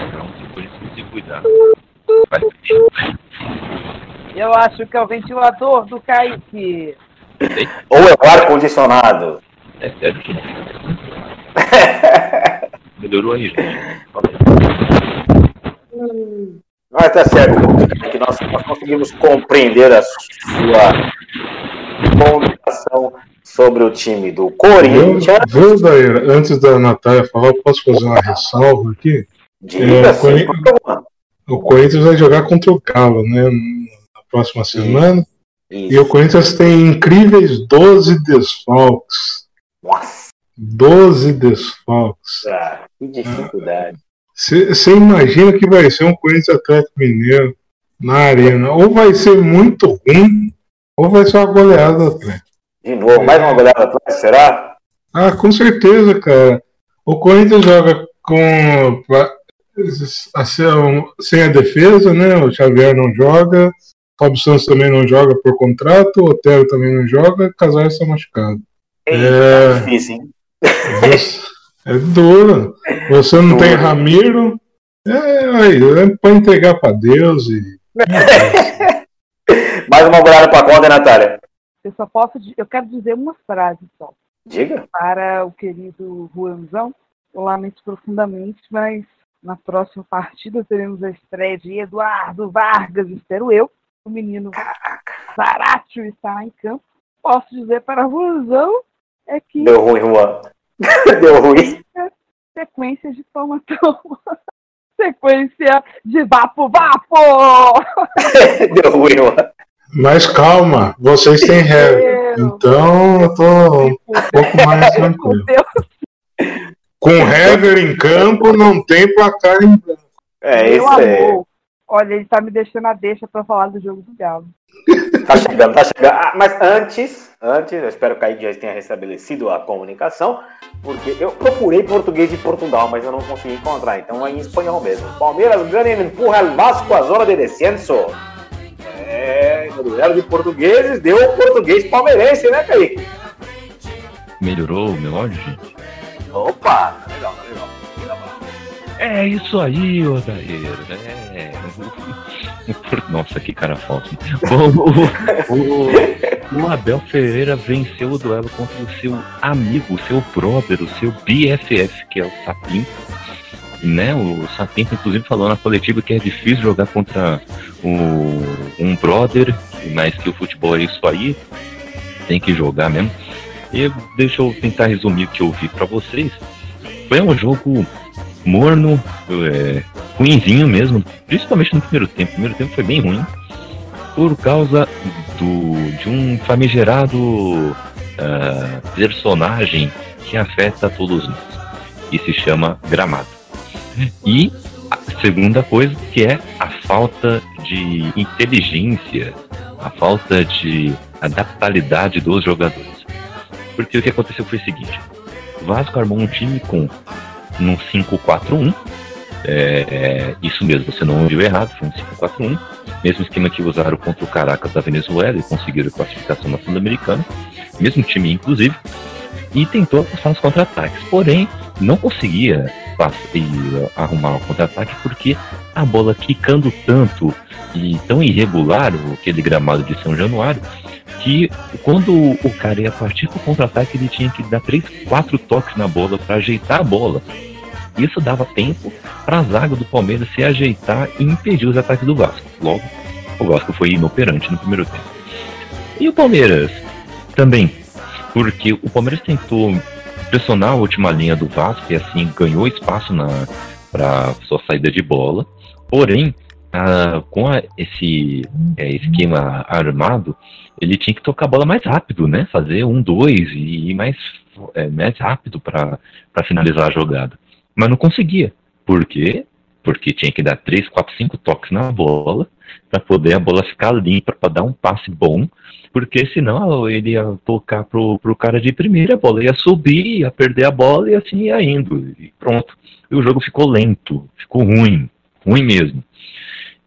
Então, por isso que se cuidar. Eu acho que é o ventilador do Kaique. Ou é o ar-condicionado. É sério que não. Melhorou aí, gente. Ah, tá certo. Que nós, nós conseguimos compreender a sua comunicação sobre o time do Corinthians. Viu, Daíra, antes da Natália falar, posso fazer uma ressalva aqui? Diga É, sim. O Corinthians vai jogar contra o Galo, né? Na próxima semana. E o Isso. Corinthians tem incríveis 12 desfalques. Nossa, 12 desfalques. que dificuldade. Você imagina que vai ser um Corinthians Atlético Mineiro na arena. Ou vai ser muito ruim, ou vai ser uma goleada do Atlético. De novo, mais uma goleada atrás, será? Ah, com certeza, cara. O Corinthians joga com sem- a defesa, né? O Xavier não joga, o Fábio Santos também não joga por contrato, o Otero também não joga, Casares está machucado. Eita, É. difícil, hein? Você- É duro. Você não tem Duro. Ramiro. É, aí, é pra entregar pra Deus e. Mais uma goleada pra conta, hein, Natália? Eu só posso. Eu quero dizer uma frase só. Diga. Para o querido Juanzão, eu lamento profundamente, mas na próxima partida teremos a estreia de Eduardo Vargas, espero eu. O menino Zaratio está em campo. Posso dizer para Juanzão é que Deu ruim, Juan. Deu ruim. sequência de toma toma. Sequência de vapo vapo! Deu ruim, Juan. Mas calma, vocês têm regra. Então eu tô um pouco mais tranquilo. Deus, Com Hever em campo, não tem placar em branco. É meu isso aí. Olha, ele tá me deixando a deixa para falar do jogo do Galo. Tá chegando, tá chegando. Ah, mas antes, antes, eu espero que Kaique já tenha restabelecido a comunicação, porque eu procurei português de Portugal, mas eu não consegui encontrar, então é em espanhol mesmo. Palmeiras ganha e empurra o Vasco à zona de descenso. É, no duelo de portugueses, deu o português palmeirense, né, Kaique? Melhorou o meu áudio, gente? Opa, tá legal, tá legal. É isso aí, Odair. É. Nossa, que cara falso. O, o- o Abel Ferreira venceu o duelo contra o seu amigo, o seu brother, o seu BFF, que é o Sapinto. Né? O Sapinto, inclusive, falou na coletiva que é difícil jogar contra o, um brother, mas que o futebol é isso aí, tem que jogar mesmo. E deixa eu tentar resumir o que eu vi pra vocês. Foi um jogo morno, é, ruinzinho mesmo, principalmente no primeiro tempo. O primeiro tempo foi bem ruim, por causa do, de um famigerado ah, personagem que afeta todos nós, e se chama gramado. E a segunda coisa, que é a falta de inteligência, a falta de adaptabilidade dos jogadores. Porque o que aconteceu foi o seguinte: Vasco armou um time com num 5-4-1. É, é, isso mesmo, você não ouviu errado, foi um 5-4-1. Mesmo esquema que usaram contra o Caracas da Venezuela e conseguiram classificação na Sul-Americana. Mesmo time, inclusive. E tentou passar nos contra-ataques. Porém, não conseguia passar, arrumar o contra-ataque porque a bola quicando tanto e tão irregular, aquele gramado de São Januário, que quando o cara ia partir pro contra-ataque, ele tinha que dar três, quatro toques na bola para ajeitar a bola. Isso dava tempo para a zaga do Palmeiras se ajeitar e impedir os ataques do Vasco. Logo, o Vasco foi inoperante no primeiro tempo. E o Palmeiras também, porque o Palmeiras tentou pressionar a última linha do Vasco e assim ganhou espaço na para sua saída de bola. Porém, com a- esse é, esquema armado, ele tinha que tocar a bola mais rápido, né? Fazer um, dois e ir mais, é, mais rápido para finalizar a jogada. Mas não conseguia. Por quê? Porque tinha que dar três, quatro, cinco toques na bola para poder a bola ficar limpa, para dar um passe bom. Porque senão ele ia tocar pro, pro cara de primeira, a bola ia subir, ia perder a bola e assim ia indo. E pronto. E o jogo ficou lento, ficou ruim, ruim mesmo.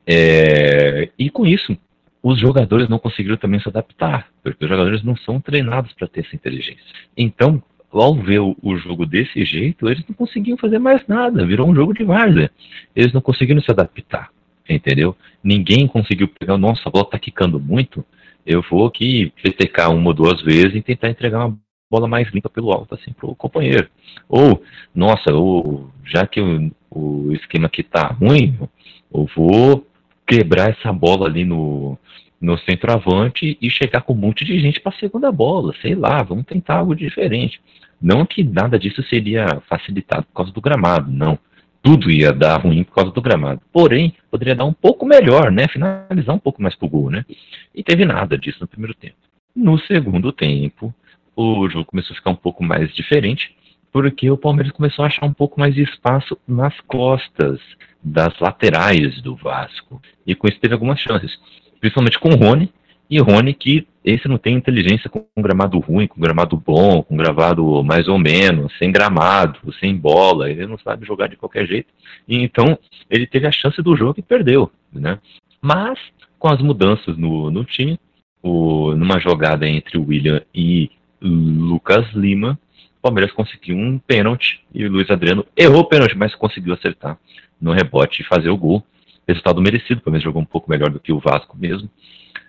É, e com isso, os jogadores não conseguiram também se adaptar, porque os jogadores não são treinados para ter essa inteligência. Então, ao ver o, jogo desse jeito, eles não conseguiam fazer mais nada, virou um jogo de várzea. Eles não conseguiram se adaptar, entendeu? Ninguém conseguiu pegar, nossa, a bola tá quicando muito, eu vou aqui petecar uma ou duas vezes e tentar entregar uma bola mais limpa pelo alto, assim, pro companheiro. Ou, nossa, o, já que o, o esquema aqui tá ruim, eu vou quebrar essa bola ali no, no centroavante e chegar com um monte de gente para a segunda bola. Sei lá, vamos tentar algo diferente. Não que nada disso seria facilitado por causa do gramado, não. Tudo ia dar ruim por causa do gramado. Porém, poderia dar um pouco melhor, né? Finalizar um pouco mais pro gol, né? E teve nada disso no primeiro tempo. No segundo tempo, o jogo começou a ficar um pouco mais diferente, porque o Palmeiras começou a achar um pouco mais de espaço nas costas das laterais do Vasco. E com isso teve algumas chances, principalmente com o Rony, e Rony que esse não tem inteligência com gramado ruim, com gramado bom, com gravado mais ou menos, sem gramado, sem bola, ele não sabe jogar de qualquer jeito. E então ele teve a chance do jogo e perdeu, né? Mas com as mudanças no, no time, o, numa jogada entre o William e Lucas Lima, Palmeiras conseguiu um pênalti e o Luiz Adriano errou o pênalti, mas conseguiu acertar no rebote e fazer o gol. Resultado merecido, o Palmeiras jogou um pouco melhor do que o Vasco mesmo,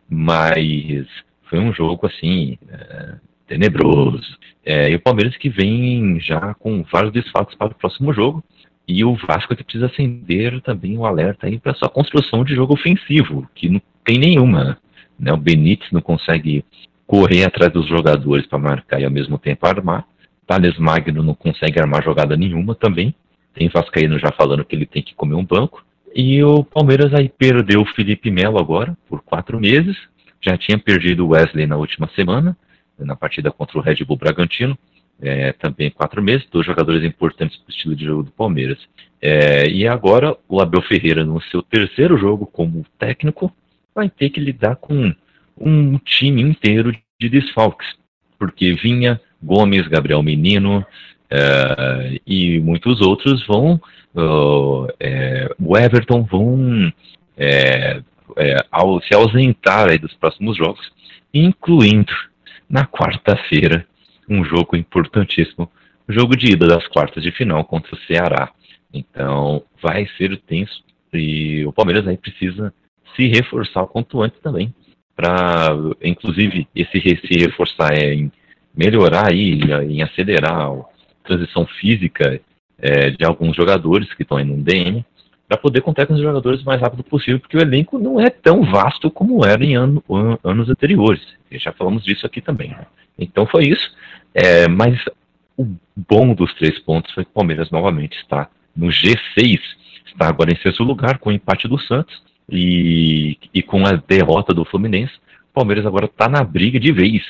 mas foi um jogo assim é, tenebroso. É, e o Palmeiras que vem já com vários desfalques para o próximo jogo. E o Vasco que precisa acender também o um alerta para sua construção de jogo ofensivo, que não tem nenhuma. Né? O Benítez não consegue correr atrás dos jogadores para marcar e ao mesmo tempo armar. Thales Magno não consegue armar jogada nenhuma também. Tem Vascaíno já falando que ele tem que comer um banco. E o Palmeiras aí perdeu o Felipe Melo agora, por quatro meses. Já tinha perdido o Wesley na última semana, na partida contra o Red Bull Bragantino. É, também quatro meses, dois jogadores importantes para o estilo de jogo do Palmeiras. É, e agora o Abel Ferreira, no seu terceiro jogo como técnico, vai ter que lidar com um time inteiro de desfalques, porque Vinha, Gomes, Gabriel Menino uh, e muitos outros vão, uh, é, o Everton vão é, ao, se ausentar dos próximos jogos, incluindo na quarta-feira um jogo importantíssimo, o jogo de ida das quartas de final contra o Ceará. Então vai ser tenso e o Palmeiras aí precisa se reforçar o quanto antes também para, inclusive, esse se reforçar é em melhorar aí, em acelerar a transição física é, de alguns jogadores que estão aí no DM, para poder contar com os jogadores o mais rápido possível, porque o elenco não é tão vasto como era em ano, an, anos anteriores. Já falamos disso aqui também. Né? Então foi isso. É, mas o bom dos três pontos foi que o Palmeiras novamente está no G6, está agora em sexto lugar com o empate do Santos e, e com a derrota do Fluminense, o Palmeiras agora está na briga de vez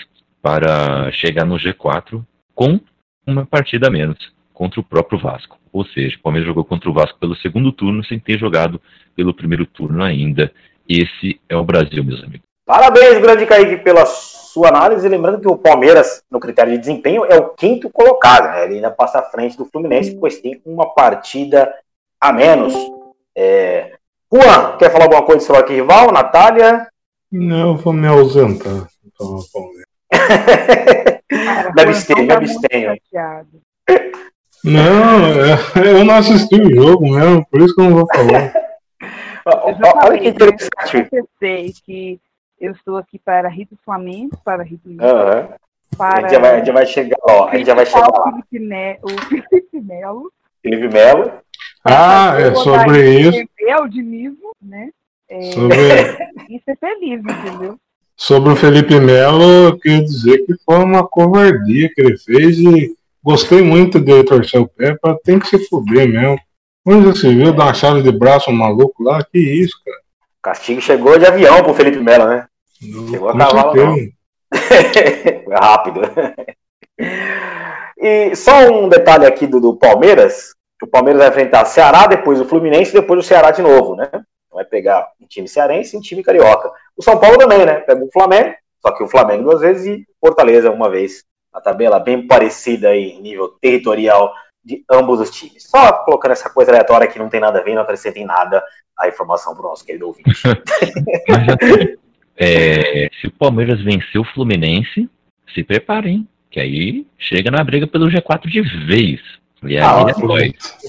para chegar no G4 com uma partida a menos contra o próprio Vasco. Ou seja, o Palmeiras jogou contra o Vasco pelo segundo turno sem ter jogado pelo primeiro turno ainda. Esse é o Brasil, meus amigos. Parabéns, grande Kaique, pela sua análise. Lembrando que o Palmeiras, no critério de desempenho, é o quinto colocado. Né? Ele ainda passa à frente do Fluminense, pois tem uma partida a menos. É, Juan, quer falar alguma coisa sobre o arquival? Natália? Não, vou me ausentar. Então, me abstenho, me abstenho. Não, eu não assisti o jogo mesmo, por isso que eu não vou falar. Olha que interessante. Eu sei que eu estou aqui para rir do Flamengo, para rir do uhum. para... A gente já vai, gente vai chegar, ó, a gente já vai chegar lá. Felipe ne... O Felipe Melo. Felipe Melo. Ah, é sobre isso. É o dinismo, né? É, sobre... Isso é feliz, entendeu? Sobre o Felipe Melo, eu queria dizer que foi uma covardia que ele fez e gostei muito de torcer o pé, para tem que se fuder mesmo. Onde você viu dar uma chave de braço um maluco lá? Que isso, cara? O castigo chegou de avião pro Felipe Melo, né? Não, chegou a cavalo, Foi rápido. E só um detalhe aqui do, do Palmeiras, o Palmeiras vai enfrentar Ceará, depois o Fluminense e depois o Ceará de novo, né? Vai pegar um time cearense e um time carioca. O São Paulo também, né? Pega o Flamengo, só que o Flamengo duas vezes e Fortaleza uma vez. A tabela bem parecida aí, nível territorial de ambos os times. Só colocando essa coisa aleatória que não tem nada a ver, não acrescenta em nada a informação para o nosso querido ouvinte. É, se o Palmeiras vencer o Fluminense, se preparem, que aí chega na briga pelo G4 de vez. E aí ah, é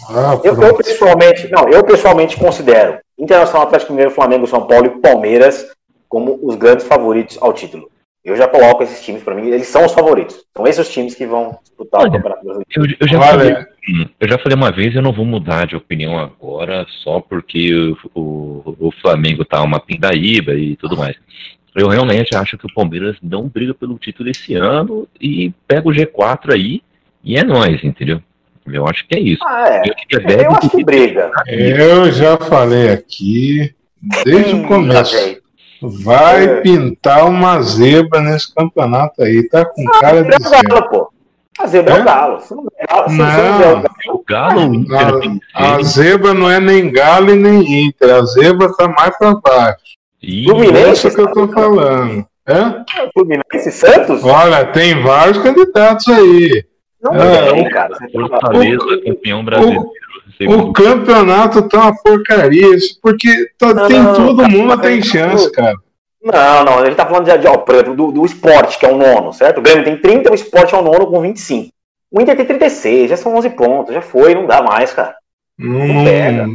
ah, eu, eu, pessoalmente, não, eu pessoalmente considero Internacional Atlético Mineiro, Flamengo, São Paulo e Palmeiras como os grandes favoritos ao título. Eu já coloco esses times para mim, eles são os favoritos. São esses os times que vão disputar Olha, o Campeonato Brasileiro. Eu, eu, já falei, eu já falei uma vez, eu não vou mudar de opinião agora, só porque o, o o, Flamengo tá uma pindaíba e tudo mais. Eu realmente acho que o Palmeiras não briga pelo título esse ano e pega o G4 aí e é nós, entendeu? Eu acho que é isso. Ah, é. Eu, eu, eu acho que briga. Eu já falei aqui desde o começo. Vai é. pintar uma zebra nesse campeonato aí, tá com ah, cara de zebra. Pô. A zebra é, é o galo. Se não, galo, não, o galo a, a, zebra não é nem galo e nem Inter. A zebra tá mais pra baixo. Fluminense? É que eu tô falando. É? Fluminense Santos? Olha, tem vários candidatos aí. Não é, tem, cara. Fortaleza, o, campeão brasileiro. O, o campeonato tá uma porcaria, porque tá, não, tem não, todo cara, mundo tem chance, cara. Não, não, a gente tá falando de, de ó, do, do esporte, que é o nono, certo? O Grêmio tem 30, o esporte é o nono com 25. O Inter tem 36, já são 11 pontos, já foi, não dá mais, cara. Não, não pega.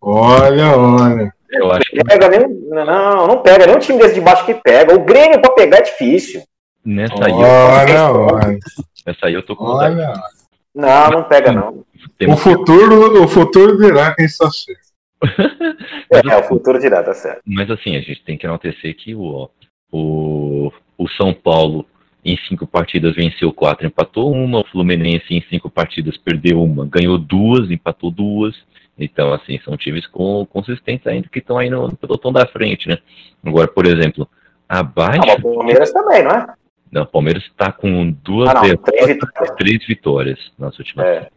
Olha, olha. Eu acho que... pega nem, não, não pega, nem um time desse de baixo que pega. O Grêmio pra pegar é difícil. Nessa aí, olha. Nessa aí eu tô com olha. Não, não pega não. O futuro, o futuro dirá quem está certo. é, o futuro dirá, tá certo. Mas assim, a gente tem que enaltecer que o, o, o São Paulo em cinco partidas venceu quatro, empatou uma. O Fluminense em cinco partidas perdeu uma, ganhou duas, empatou duas. Então, assim, são times com, consistentes ainda que estão aí no, no pelotão da frente, né? Agora, por exemplo, abaixo. Ah, o Palmeiras também, não é? Não, o Palmeiras está com duas ah, não, três, vitórias. três vitórias nas últimas. É.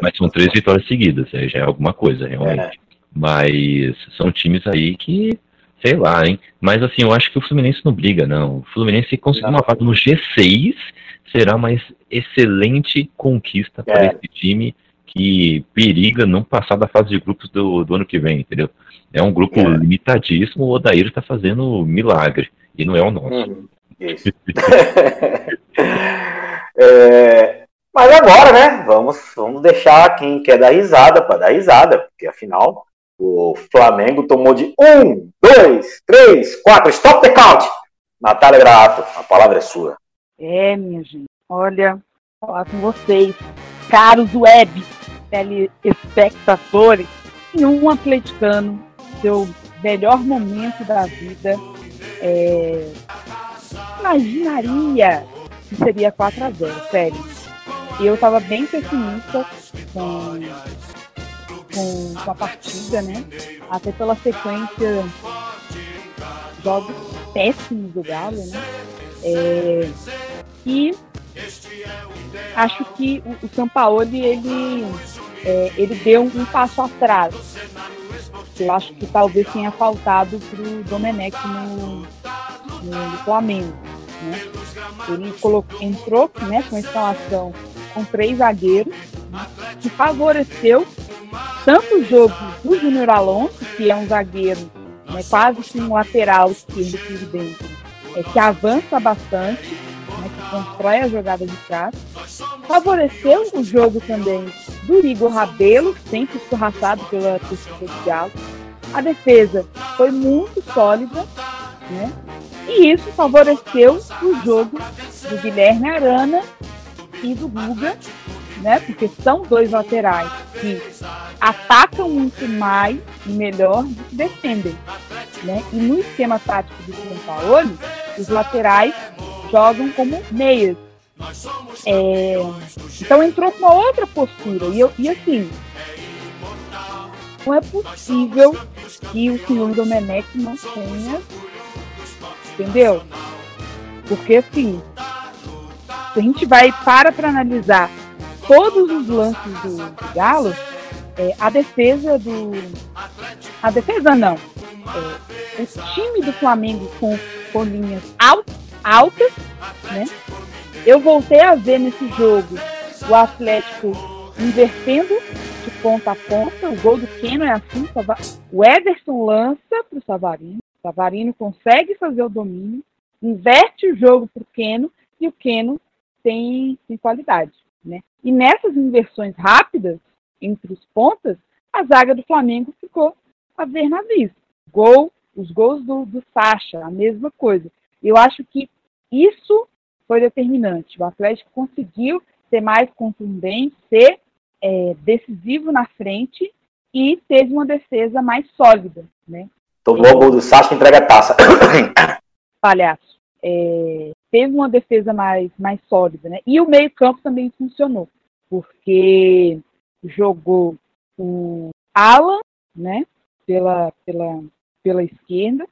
Mas são três vitórias seguidas, aí já é alguma coisa, realmente. É. Mas são times aí que, sei lá, hein? Mas assim, eu acho que o Fluminense não briga, não. O Fluminense conseguir uma vaga no G6 será uma excelente conquista para é. esse time que periga não passar da fase de grupos do, do ano que vem, entendeu? É um grupo é. limitadíssimo, o Odair está fazendo milagre, e não é o nosso. Hum, isso. é, mas agora, né, vamos, vamos deixar quem quer dar risada para dar risada, porque afinal o Flamengo tomou de um, dois, três, quatro, stop the count! Natália Grato, a palavra é sua. É, minha gente, olha, falar com vocês, caros web telespectadores, em um atleticano, seu melhor momento da vida, é, imaginaria que seria 4 a 0 sério. Eu estava bem pessimista com, com, com, a partida, né? Até pela sequência jogos péssimos do Galo, né? É, e acho que o, o São Paulo ele, é, ele deu um, passo atrás. Eu acho que talvez tenha faltado para o Domenech no, no Flamengo. Né? Ele colocou, entrou né, com a instalação com três zagueiros, que favoreceu tanto o jogo do Júnior Alonso, que é um zagueiro né, quase que um lateral esquerdo por dentro, é, que avança bastante, né, que constrói a jogada de trás. Favoreceu o jogo também do Igor Rabelo, sempre escorraçado pela torcida de Galo. A defesa foi muito sólida, né? E isso favoreceu o jogo do Guilherme Arana e do Guga, né? Porque são dois laterais que atacam muito mais e melhor do que defendem, né? E no esquema tático do São Paulo, os laterais jogam como meias. É, então entrou com uma outra postura. E, eu, e assim, não é possível que o senhor Domenech não tenha, entendeu? Porque assim, se a gente vai para para analisar todos os lances do, do Galo, é, a defesa do. A defesa não. É, o time do Flamengo com, com linhas altas, né? Eu voltei a ver nesse jogo o Atlético invertendo de ponta a ponta. O gol do Keno é assim: o Ederson lança para o Savarino, o Savarino consegue fazer o domínio, inverte o jogo para o Keno e o Keno tem, tem qualidade. Né? E nessas inversões rápidas entre os pontas, a zaga do Flamengo ficou a ver navios. Gol, os gols do, do Sacha, a mesma coisa. Eu acho que isso foi determinante. O Atlético conseguiu ser mais contundente, ser é, decisivo na frente e teve uma defesa mais sólida. né? Tomou o gol do Sacha e entrega a taça. Palhaço. É, teve uma defesa mais, mais sólida, né? E o meio-campo também funcionou, porque jogou o Alan, né? Pela, pela, pela esquerda,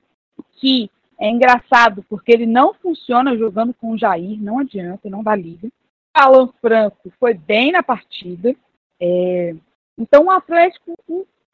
que é engraçado porque ele não funciona jogando com o Jair, não adianta, não dá liga. Alan Franco foi bem na partida. É, então o Atlético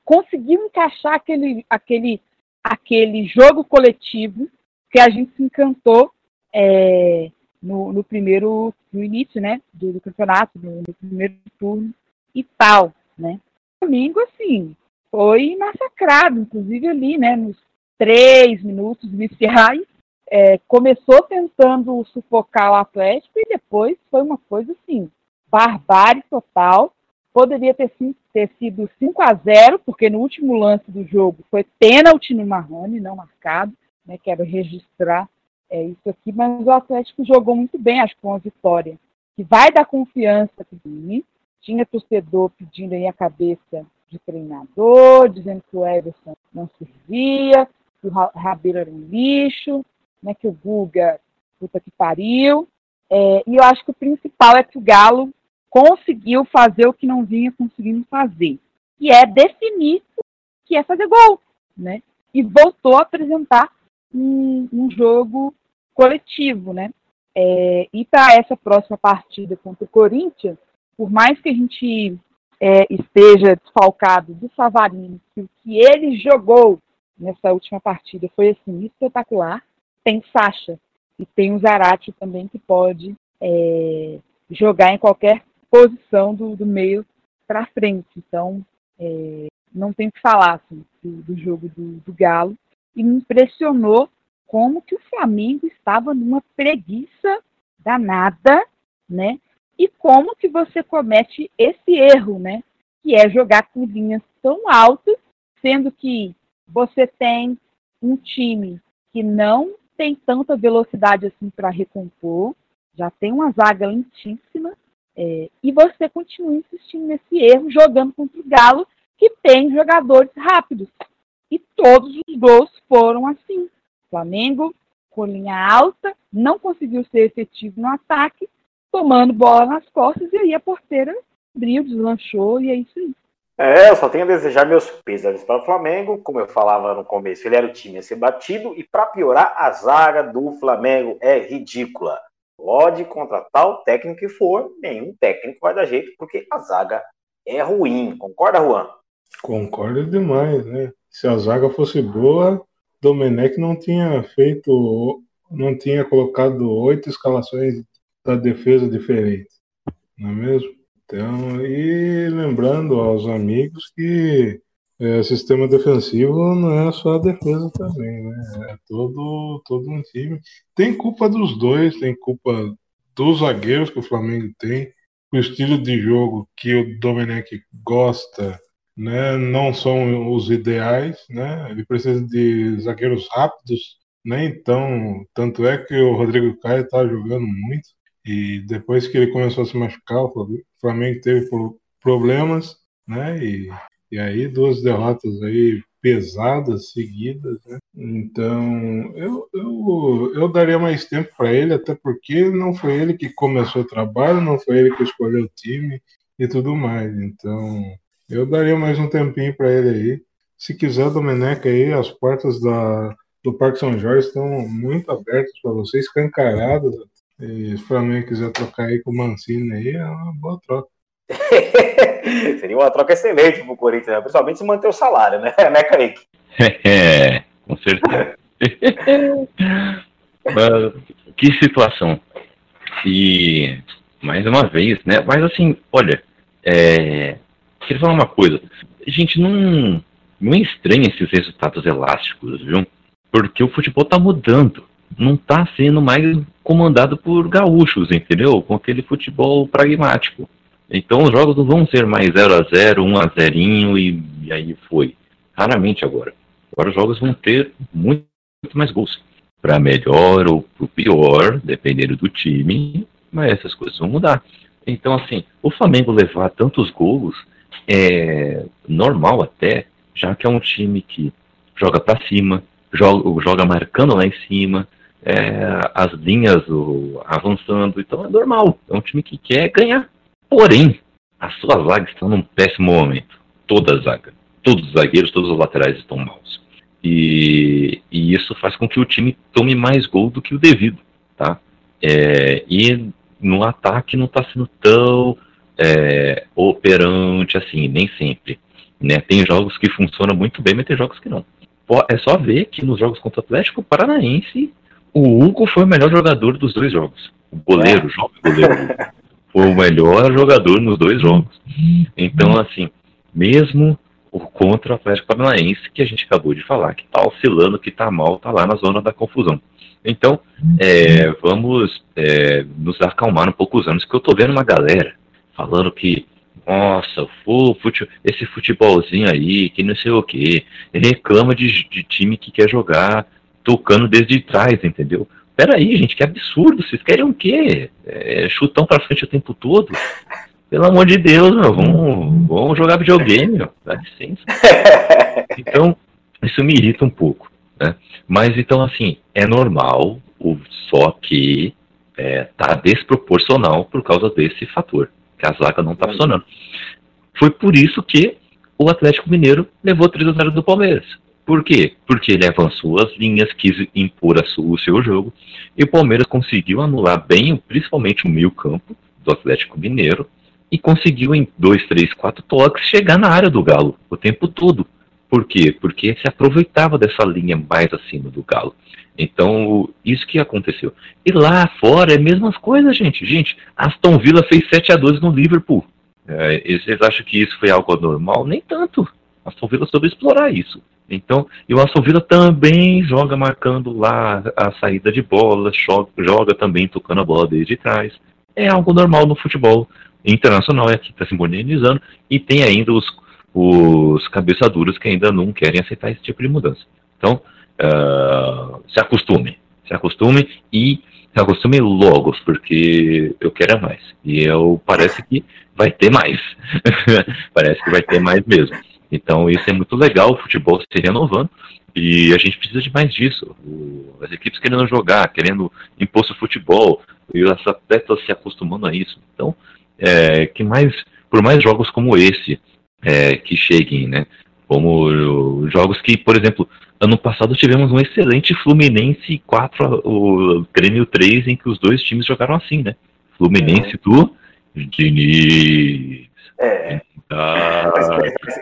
conseguiu encaixar aquele, aquele, aquele jogo coletivo que a gente se encantou é, no, no, primeiro, no início, né, do, do campeonato, no, no, primeiro turno e tal, né. Domingo, assim, foi massacrado, inclusive ali, né, nos três minutos iniciais, é, começou tentando sufocar o Atlético e depois foi uma coisa assim, barbárie total. Poderia ter, ter sido 5 a 0 porque no último lance do jogo foi pênalti no Marrone, não marcado. Né, quero registrar é, isso aqui, mas o Atlético jogou muito bem, acho que com a vitória, que vai dar confiança para time. Tinha torcedor pedindo aí a cabeça de treinador, dizendo que o Everson não servia, que o Rabelo era um lixo, né, que o Guga, puta que pariu. É, e eu acho que o principal é que o Galo conseguiu fazer o que não vinha conseguindo fazer, que é definir que é fazer gol, né? E voltou a apresentar um, um jogo coletivo, né? É, e para essa próxima partida contra o Corinthians, por mais que a gente é, esteja desfalcado do Savarino, que o que ele jogou nessa última partida foi assim espetacular, tem Sacha e tem o Zarate também que pode é, jogar em qualquer posição do, do meio para frente. Então, é, não tem que falar assim, do, do, jogo do, do Galo. E me impressionou como que o Flamengo estava numa preguiça danada, né? E como que você comete esse erro, né? Que é jogar com linhas tão altas, sendo que você tem um time que não tem tanta velocidade assim para recompor, já tem uma zaga lentíssima, é, e você continua insistindo nesse erro, jogando contra o Galo, que tem jogadores rápidos. E todos os gols foram assim. Flamengo, com linha alta, não conseguiu ser efetivo no ataque, tomando bola nas costas, e aí a porteira abriu, deslanchou, e é isso aí. É, eu só tenho a desejar meus pêsames para o Flamengo. Como eu falava no começo, ele era o time a ser batido. E para piorar, a zaga do Flamengo é ridícula. Pode contratar o técnico que for, nenhum técnico vai dar jeito, porque a zaga é ruim. Concorda, Juan? Concordo demais, né? Se a zaga fosse boa, Domenech não tinha feito, não tinha colocado oito escalações da defesa diferentes, não é mesmo? Então, e lembrando aos amigos que é, sistema defensivo não é só a defesa também, né? É todo, todo um time. Tem culpa dos dois, tem culpa dos zagueiros que o Flamengo tem, o estilo de jogo que o Domenech gosta, né? Não são os ideais, né? Ele precisa de zagueiros rápidos, né? Então, tanto é que o Rodrigo Caio está jogando muito. E depois que ele começou a se machucar, o Flamengo teve problemas, né? E, e aí duas derrotas aí pesadas seguidas, né? Então eu, eu, eu daria mais tempo para ele, até porque não foi ele que começou o trabalho, não foi ele que escolheu o time e tudo mais. Então eu daria mais um tempinho para ele aí. Se quiser, Domeneca aí, as portas da, do Parque São Jorge estão muito abertas para você, escancaradas e se o Flamengo quiser trocar aí com o Mancini aí, é uma boa troca. Seria uma troca excelente pro Corinthians, né? principalmente se manter o salário, né, né Kaique? É, com certeza. que situação. E, mais uma vez, né? Mas assim, olha, é, queria falar uma coisa. Gente não, não estranha esses resultados elásticos, viu? Porque o futebol tá mudando não está sendo mais comandado por gaúchos, entendeu? Com aquele futebol pragmático. Então os jogos não vão ser mais 0 a 0 1 a 0 e, e aí foi. Raramente agora. Agora os jogos vão ter muito, muito mais gols. Para melhor ou para pior, dependendo do time, mas essas coisas vão mudar. Então, assim, o Flamengo levar tantos gols é normal até, já que é um time que joga para cima, joga, joga marcando lá em cima, é, as linhas o, avançando, então é normal. É um time que quer ganhar. Porém, as suas zagas estão num péssimo momento. Toda a zaga. Todos os zagueiros, todos os laterais estão maus. E, e isso faz com que o time tome mais gol do que o devido, tá? É, e no ataque não está sendo tão é, operante assim, nem sempre. Né? Tem jogos que funcionam muito bem, mas tem jogos que não. É só ver que nos jogos contra o Atlético Paranaense, o Hugo foi o melhor jogador dos dois jogos. O goleiro, o jovem goleiro, foi o melhor jogador nos dois jogos. Então, assim, mesmo o contra o Atlético Paranaense, que a gente acabou de falar, que tá oscilando, que tá mal, tá lá na zona da confusão. Então, é, vamos é, nos acalmar um pouco os anos, que eu tô vendo uma galera falando que, nossa, fute, esse futebolzinho aí, que não sei o que, reclama de, de time que quer jogar tocando desde trás, entendeu? Peraí, gente, que absurdo, vocês querem o quê? É, chutão pra frente o tempo todo? Pelo amor de Deus, meu, vamos, vamos jogar videogame, meu, dá licença. Então, isso me irrita um pouco. Né? Mas então, assim, é normal, só que é, tá desproporcional por causa desse fator, que a zaga não tá uhum. funcionando. Foi por isso que o Atlético Mineiro levou 3 a 0 do Palmeiras. Por quê? Porque ele avançou as linhas, quis impor o seu jogo, e o Palmeiras conseguiu anular bem, principalmente o meio campo do Atlético Mineiro, e conseguiu em dois, três, quatro toques chegar na área do Galo o tempo todo. Por quê? Porque se aproveitava dessa linha mais acima do Galo. Então, isso que aconteceu. E lá fora é a mesma coisa, gente. Gente, Aston Villa fez 7 a 2 no Liverpool. É, vocês acham que isso foi algo normal? Nem tanto. Aston Villa soube explorar isso. Então, e o Aston Villa também joga marcando lá a saída de bola, joga, também tocando a bola desde trás. É algo normal no futebol internacional, é que está se modernizando, e tem ainda os, os cabeçaduros que ainda não querem aceitar esse tipo de mudança. Então, uh, se acostume, se acostume e se acostume logo, porque eu quero mais. E eu parece que vai ter mais. parece que vai ter mais mesmo. Então isso é muito legal, o futebol se renovando e a gente precisa de mais disso. O, as equipes querendo jogar, querendo impor seu futebol e os atletas se acostumando a isso. Então, é, que mais, por mais jogos como esse é, que cheguem, né? Como jogos que, por exemplo, ano passado tivemos um excelente Fluminense 4, o Grêmio 3, em que os dois times jogaram assim, né? Fluminense é. do Diniz. É. Ah.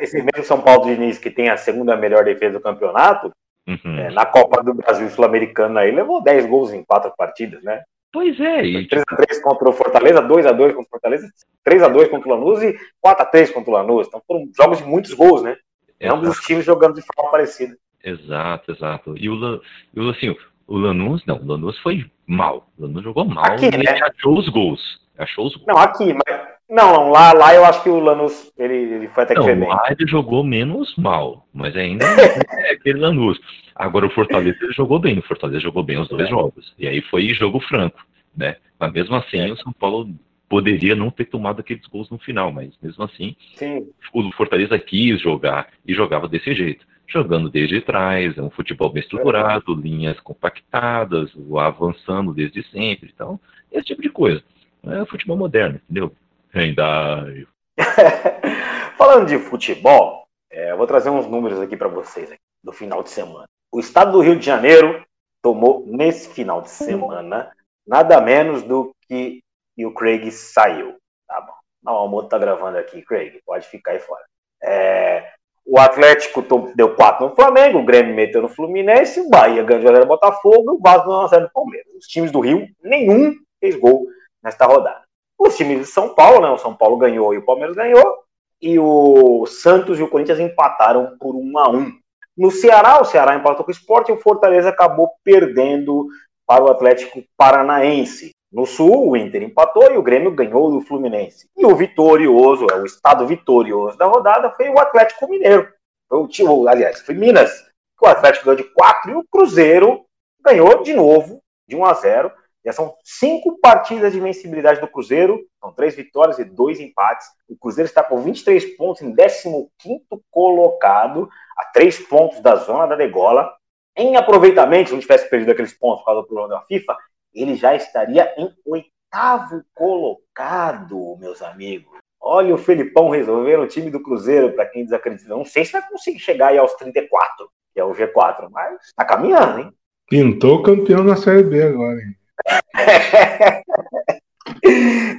Esse mesmo São Paulo Diniz, que tem a segunda melhor defesa do campeonato, uhum. é, na Copa do Brasil Sul-Americana aí, levou 10 gols em quatro partidas, né? Pois é. E... 3x3 contra o Fortaleza, 2x2 contra o Fortaleza, 3x2 contra o Lanús e 4x3 contra o Lanús. Então foram jogos de muitos gols, né? Exato. Ambos os times jogando de forma parecida. Exato, exato. E o, e assim, o Lanús, não, o Lanús foi mal. O Lanús jogou mal, aqui, né? achou os gols. Achou os gols. Não, aqui, mas não, não, lá, lá eu acho que o Lanús ele, ele foi até que não, Lá ele jogou menos mal, mas ainda é aquele Lanús. Agora o Fortaleza ele jogou bem, o Fortaleza jogou bem os dois é. jogos. E aí foi jogo franco, né? Mas mesmo assim é. o São Paulo poderia não ter tomado aqueles gols no final, mas mesmo assim Sim. o Fortaleza quis jogar e jogava desse jeito. Jogando desde trás, é um futebol bem estruturado, é. linhas compactadas, avançando desde sempre. Então, esse tipo de coisa. É futebol moderno, entendeu? Rendai. Falando de futebol, é, eu vou trazer uns números aqui para vocês aqui, do final de semana. O estado do Rio de Janeiro tomou nesse final de semana nada menos do que e o Craig saiu. Tá bom. Não, o Almoto tá gravando aqui, Craig, pode ficar aí fora. É, o Atlético deu 4 no Flamengo, o Grêmio meteu no Fluminense, o Bahia ganhou no Botafogo, o Vasco 1 no Palmeiras. Os times do Rio, nenhum fez gol nesta rodada. Os times de São Paulo, né? O São Paulo ganhou e o Palmeiras ganhou. E o Santos e o Corinthians empataram por 1 a 1 No Ceará, o Ceará empatou com o Sport e o Fortaleza acabou perdendo para o Atlético Paranaense. No Sul, o Inter empatou e o Grêmio ganhou do Fluminense. E o vitorioso, é o estado vitorioso da rodada, foi o Atlético Mineiro. Foi o time, aliás, foi Minas. O Atlético ganhou de 4 e o Cruzeiro ganhou de novo de 1 a 0 Já são cinco partidas de vencibilidade do Cruzeiro, são três vitórias e dois empates. O Cruzeiro está com 23 pontos em 15 colocado, a três pontos da zona da degola. Em aproveitamento, se não tivesse perdido aqueles pontos por causa do problema da FIFA, ele já estaria em oitavo colocado, meus amigos. Olha o Felipão resolvendo o time do Cruzeiro, para quem desacredita. Não sei se vai conseguir chegar aí aos 34, que é o G4, mas tá caminhando, hein? Pintou campeão na Série B agora, hein?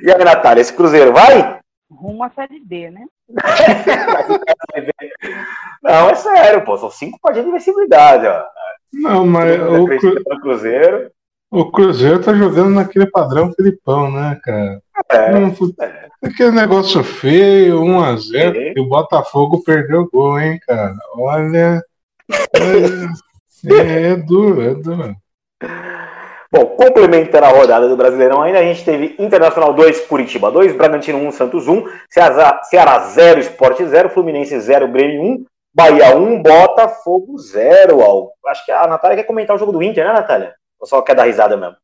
E aí, Natália, esse Cruzeiro vai? Rumo à Série B, né? Não, é sério, pô. São cinco partidas de invencibilidade, ó. Não, mas o, Cru... Cruzeiro. O Cruzeiro tá jogando naquele padrão Filipão, né, cara? É, é. Aquele negócio feio, 1x0, e o Botafogo perdeu o gol, hein, cara? Olha. É, é, é duro, é duro. Bom, complementando a rodada do Brasileirão ainda, a gente teve Internacional 2, Curitiba 2, Bragantino 1, Santos 1, Ceará, Ceará 0, Esporte 0, Fluminense 0, Grêmio 1, Bahia 1, Botafogo 0. Ó. Acho que a Natália quer comentar o jogo do Inter, né, Natália? Ou só quer dar risada mesmo?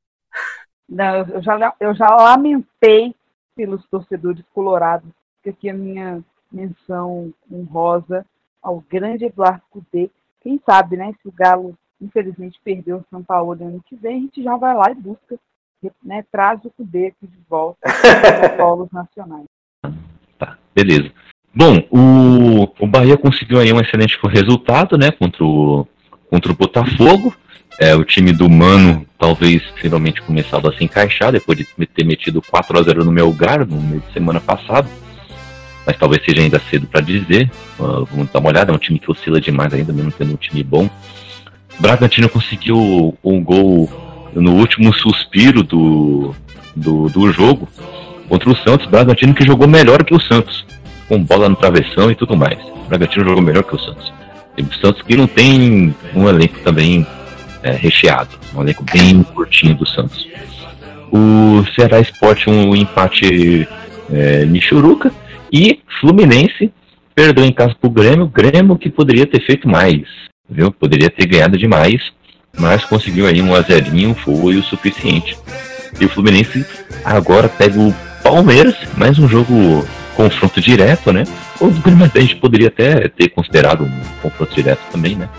Não, eu já, eu já lamentei pelos torcedores colorados, que aqui a minha menção honrosa ao grande Eduardo Cudê. Quem sabe, né, se o Galo infelizmente perdeu o São Paulo ano que vem, a gente já vai lá e busca, né, traz o Cudê aqui de volta aos polos nacionais. Tá, beleza. Bom, o, o Bahia conseguiu aí um excelente resultado, né, contra o, contra o Botafogo. É, o time do Mano talvez finalmente começado a se encaixar depois de ter metido 4 a 0 no meu lugar no meio de semana passado. Mas talvez seja ainda cedo para dizer. Uh, vamos dar uma olhada, é um time que oscila demais ainda, mesmo tendo um time bom. Bragantino conseguiu um gol no último suspiro do, do, do jogo contra o Santos. Bragantino que jogou melhor que o Santos, com bola no travessão e tudo mais. Bragantino jogou melhor que o Santos. E o Santos que não tem um elenco também é, recheado, um elenco bem curtinho do Santos. O Ceará Esporte um empate é, Michuruca e Fluminense perdeu em casa pro Grêmio, Grêmio que poderia ter feito mais viu? Poderia ter ganhado demais, mas conseguiu aí um azerinho, foi o suficiente. E o Fluminense agora pega o Palmeiras, mais um jogo confronto direto, né? O Grêmio a gente poderia até ter considerado um confronto direto também, né?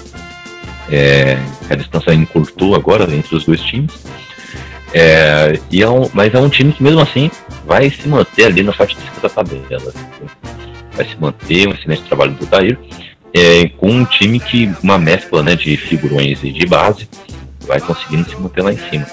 É, a distância encurtou agora entre os dois times. É, e é um, mas é um time que mesmo assim vai se manter ali na parte de cima da tabela. Vai se manter, um excelente trabalho do Dair é, com um time que, uma mescla né, de figurões e de base, vai conseguindo se manter lá em cima.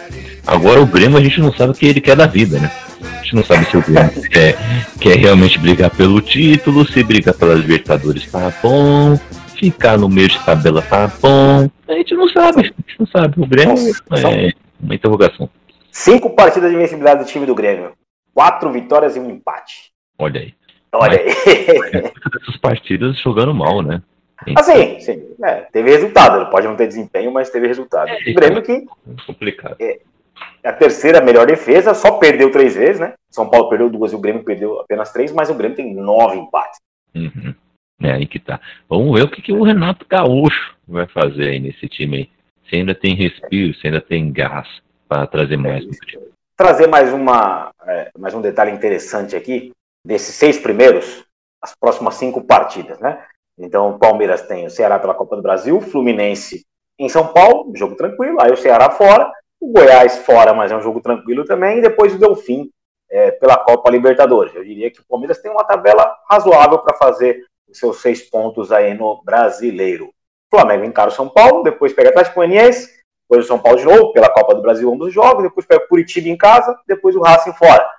Agora o Grêmio a gente não sabe o que ele quer da vida, né? A gente não sabe se o Grêmio quer, quer realmente brigar pelo título, se brigar pelas Libertadores tá bom, ficar no meio de tabela tá bom. A gente não sabe, a gente não sabe. O Grêmio é uma interrogação. Cinco partidas de invencibilidade do time do Grêmio. Quatro vitórias e um empate. Olha aí. Olha aí. Essas partidas jogando mal, né? Assim, sim. É, teve resultado. Pode não ter desempenho, mas teve resultado. É, o Grêmio que. É complicado. É, é, a terceira melhor defesa, só perdeu três vezes, né? São Paulo perdeu duas e o Grêmio perdeu apenas três, mas o Grêmio tem nove empates. Uhum. É aí que tá. Vamos ver o que, que o Renato Gaúcho vai fazer aí nesse time aí. Se ainda tem respiro, se ainda tem gás para trazer mais time. Trazer mais, uma, é, mais um detalhe interessante aqui. Desses seis primeiros, as próximas cinco partidas, né? Então, o Palmeiras tem o Ceará pela Copa do Brasil, Fluminense em São Paulo, jogo tranquilo, aí o Ceará fora, o Goiás fora, mas é um jogo tranquilo também, e depois o Delfim é, pela Copa Libertadores. Eu diria que o Palmeiras tem uma tabela razoável para fazer os seus seis pontos aí no brasileiro. O Flamengo encara o São Paulo, depois pega o Atlético depois o São Paulo de novo, pela Copa do Brasil, um dos jogos, depois pega o Curitiba em casa, depois o Racing fora.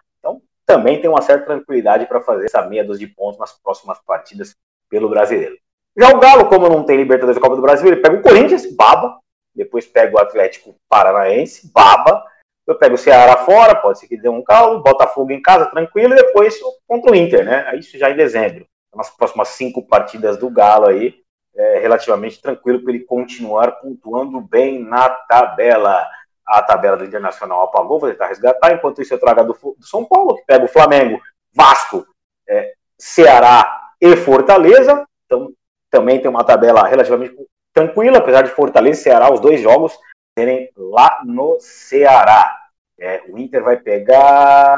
Também tem uma certa tranquilidade para fazer essa meia dúzia de pontos nas próximas partidas pelo brasileiro. Já o Galo, como não tem Libertadores da Copa do Brasil, ele pega o Corinthians, baba, depois pega o Atlético Paranaense, baba, depois pega o Ceará fora, pode ser que dê um caldo, Botafogo em casa, tranquilo, e depois contra o Inter, né? Isso já em dezembro. Nas próximas cinco partidas do Galo aí, é relativamente tranquilo para ele continuar pontuando bem na tabela. A tabela do Internacional apagou, vou tentar resgatar. Enquanto isso, eu trago a do, do São Paulo, que pega o Flamengo, Vasco, é, Ceará e Fortaleza. Então, também tem uma tabela relativamente tranquila, apesar de Fortaleza e Ceará, os dois jogos serem lá no Ceará. É, o Inter vai pegar.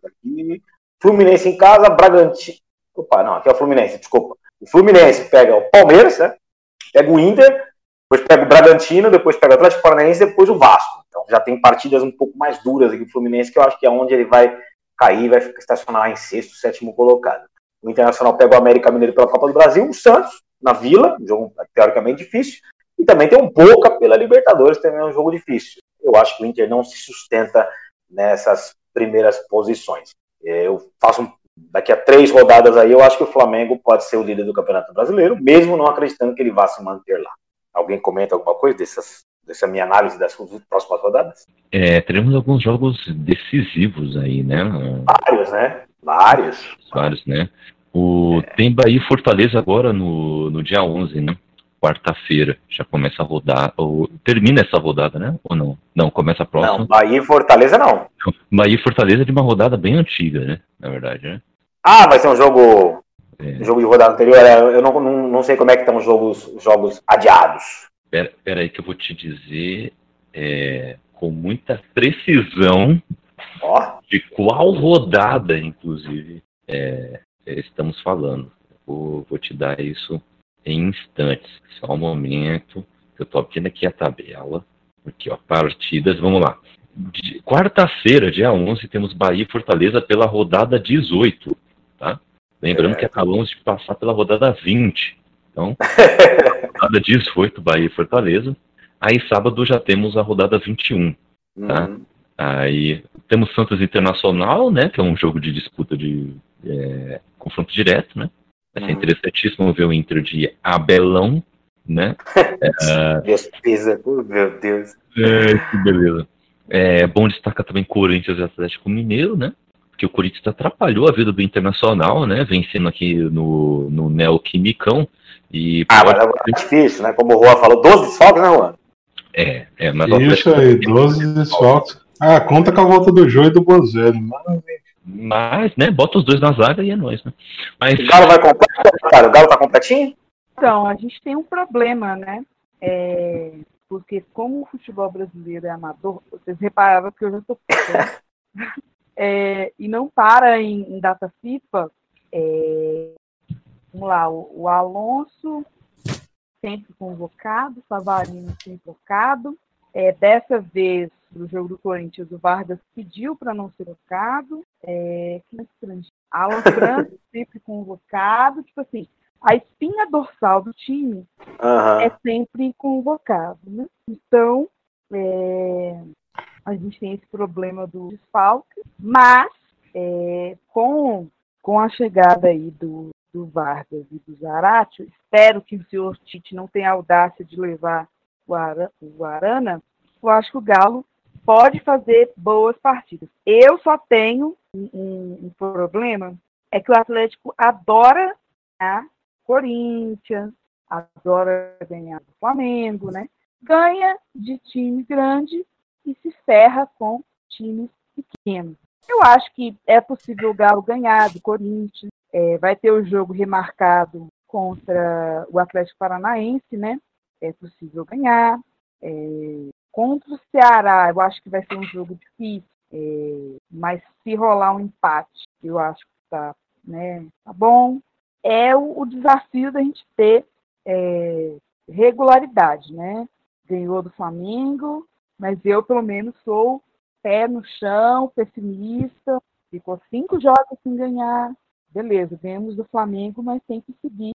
Tá aqui. Fluminense em casa, Bragantino. Opa, não, aqui é o Fluminense, desculpa. O Fluminense pega o Palmeiras, né? Pega o Inter, depois pega o Bragantino, depois pega o Atlético Paranaense, depois o Vasco. Então já tem partidas um pouco mais duras aqui o Fluminense, que eu acho que é onde ele vai cair, vai estacionar em sexto, sétimo colocado. O Internacional pega o América Mineiro pela Copa do Brasil, o Santos na Vila, um jogo teoricamente difícil, e também tem um Boca pela Libertadores, também é um jogo difícil. Eu acho que o Inter não se sustenta nessas primeiras posições. É, eu faço um, daqui a três rodadas aí, eu acho que o Flamengo pode ser o líder do Campeonato Brasileiro, mesmo não acreditando que ele vá se manter lá. Alguém comenta alguma coisa dessas, dessa minha análise das próximas rodadas? É, teremos alguns jogos decisivos aí, né? Vários, né? Vários. Vários, né? O, é. Tem Bahia e Fortaleza agora no, no dia 11, né? Quarta-feira. Já começa a rodar. Ou, termina essa rodada, né? Ou não? Não, começa a próxima. Não, Bahia e Fortaleza não. Bahia e Fortaleza é de uma rodada bem antiga, né? Na verdade, né? Ah, vai ser um jogo. É. Jogo de rodada anterior. É, eu não, não, não sei como é que estão os jogos, jogos adiados. Pera, pera aí que eu vou te dizer é, com muita precisão oh. de qual rodada, inclusive, é, estamos falando. Vou, vou te dar isso em instantes. Só um momento. Eu estou abrindo aqui a tabela. Aqui, ó, partidas. Vamos lá. Quarta-feira, dia 11, temos Bahia e Fortaleza pela rodada 18. Tá? Lembrando é. que acabamos de passar pela rodada 20. Então, rodada 18, Bahia e Fortaleza. Aí, sábado, já temos a rodada 21. Tá? Uhum. Aí temos Santos Internacional, né? Que é um jogo de disputa de é, confronto direto, né? Vai ser uhum. interessantíssimo ver o Inter de Abelão, né? é, Despesa, meu Deus. É, que beleza. É bom destacar também Corinthians e Atlético Mineiro, né? Porque o Corinthians atrapalhou a vida do Internacional, né? Vencendo aqui no, no Neoquimicão. E ah, mas é difícil, né? Como o Juan falou, 12 desfalques, né, Juan? É, é, mas Isso aí, 12 desfalques. Ah, conta com a volta do Jô e do Bozelli. Mas, né, bota os dois na zaga e é nóis, né? Mas... O Galo vai completo, cara? O Galo tá completinho? Então, a gente tem um problema, né? É... Porque como o futebol brasileiro é amador, vocês repararam que eu já estou é... e não para em, em data FIFA. É... Vamos lá, o, o Alonso sempre convocado, Savarino sempre convocado. É, dessa vez do jogo do Corinthians, o Vargas pediu para não ser convocado. É, que estrangeiro. Alan Franco sempre convocado. Tipo assim, a espinha dorsal do time uhum. é sempre convocado. Né? Então, é, a gente tem esse problema do desfalque, mas é, com, com a chegada aí do, do Vargas e do Zarate, espero que o senhor Tite não tenha audácia de levar o, Ara, o Arana, eu acho que o Galo pode fazer boas partidas. Eu só tenho um, um, problema, é que o Atlético adora ganhar Corinthians, adora ganhar do Flamengo, né? Ganha de time grande e se ferra com times pequenos. Eu acho que é possível o Galo ganhar do Corinthians, é, vai ter o jogo remarcado contra o Atlético Paranaense, né? É possível ganhar. É, Contra o Ceará, eu acho que vai ser um jogo difícil, é, mas se rolar um empate, eu acho que tá, né, tá bom. É o, o desafio da gente ter é, regularidade, né? Ganhou do Flamengo, mas eu, pelo menos, sou pé no chão, pessimista. Ficou cinco jogos sem ganhar. Beleza, ganhamos do Flamengo, mas tem que seguir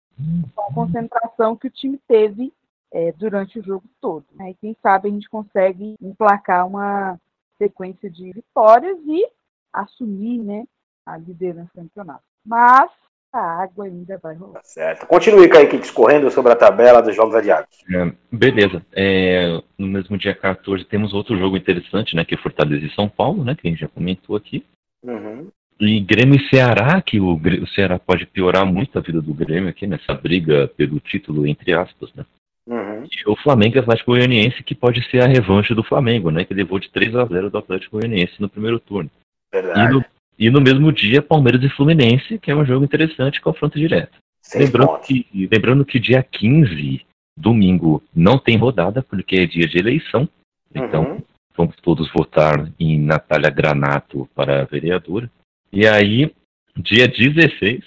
com a concentração que o time teve é, durante o jogo todo. E quem sabe a gente consegue emplacar uma sequência de vitórias e assumir né, a liderança do campeonato. Mas a água ainda vai rolar. Tá certo. Continue, Kaique, discorrendo sobre a tabela dos jogos adiados. É, beleza. É, no mesmo dia 14 temos outro jogo interessante, né? Que é Fortaleza e São Paulo, né? Que a gente já comentou aqui. Uhum. E Grêmio e Ceará, que o, o Ceará pode piorar muito a vida do Grêmio aqui nessa briga pelo título, entre aspas, né? Uhum. E o Flamengo e Atlético Goianiense, que pode ser a revanche do Flamengo, né? Que levou de 3 a 0 do Atlético Goianiense no primeiro turno. E no, e no, mesmo dia, Palmeiras e Fluminense, que é um jogo interessante, confronto direto. lembrando que, lembrando que dia 15, domingo, não tem rodada, porque é dia de eleição. Então, uhum. Vamos todos votar em Natália Granato para vereadora. E aí, dia 16,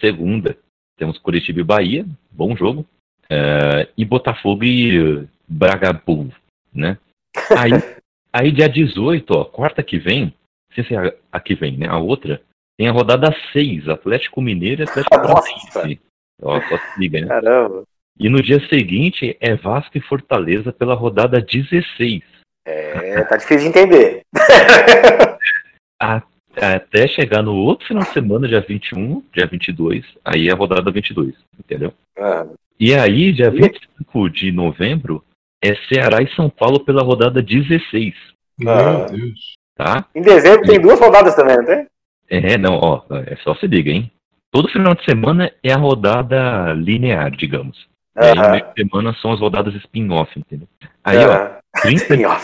segunda, temos Curitiba e Bahia, bom jogo. É, e Botafogo e Bragabu, né? Aí, aí dia 18, ó, quarta que vem, sem ser a, a que vem, né? A outra, tem a rodada 6, Atlético Mineiro e Atlético Paranaense. Ó, só se liga, né? Caramba. E no dia seguinte é Vasco e Fortaleza pela rodada 16. É, tá difícil de entender. A- até chegar no outro final de semana, dia 21, dia 22, aí é a rodada 22, entendeu? Ah, E aí, dia 25 de novembro, é Ceará e São Paulo pela rodada 16, Meu Ah. Deus. Tá? Em dezembro tem duas rodadas também, não tem? É, não, ó, é só se liga, hein? Todo final de semana é a rodada linear, digamos. E aí, Aham. meio de semana são as rodadas spin-off, entendeu? Aí, ó, Aham. 30, Sim, ó.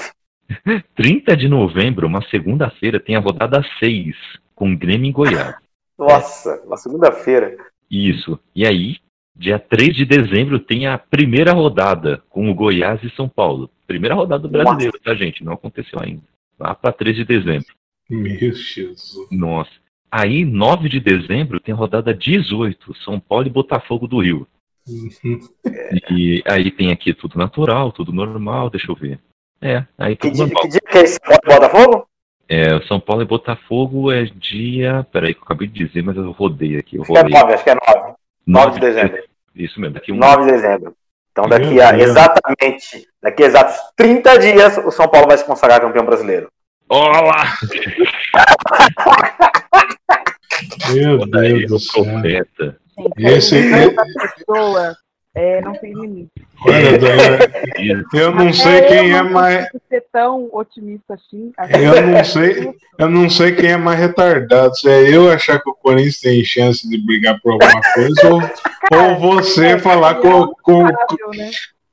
30 de novembro, uma segunda-feira, tem a rodada 6, com Grêmio em Goiás. Nossa, uma segunda-feira. Isso. E aí, dia 3 de dezembro, tem a primeira rodada com o Goiás e São Paulo. Primeira rodada do brasileiro, tá, gente? Não aconteceu ainda. Lá para 3 de dezembro. Meu Jesus. Nossa. Aí, 9 de dezembro, tem rodada 18, São Paulo e Botafogo do Rio. Uhum. E aí tem aqui tudo natural, tudo normal, deixa eu ver. É, aí Que tudo dia, normal. que dia que é esse Botafogo? É, São Paulo e Botafogo é dia. Peraí, que eu acabei de dizer, mas eu rodei aqui. Eu Acho que é rodei. 9, acho que é 9. 9 de dezembro. Isso mesmo, daqui um 9 de dezembro. Então daqui a exatamente, daqui a exatos 30 dias, o São Paulo vai se consagrar campeão brasileiro. Olá! Meu Deus do céu. Esse- da pessoa é, não tem limite. Olha, Isso. eu não Até sei eu quem é mais. ser tão otimista assim. Eu não sei, eu não sei quem é mais retardado. Se é eu achar que o Corinthians tem chance de brigar por alguma coisa, ou, ou você falar com, com- Inevitável, né?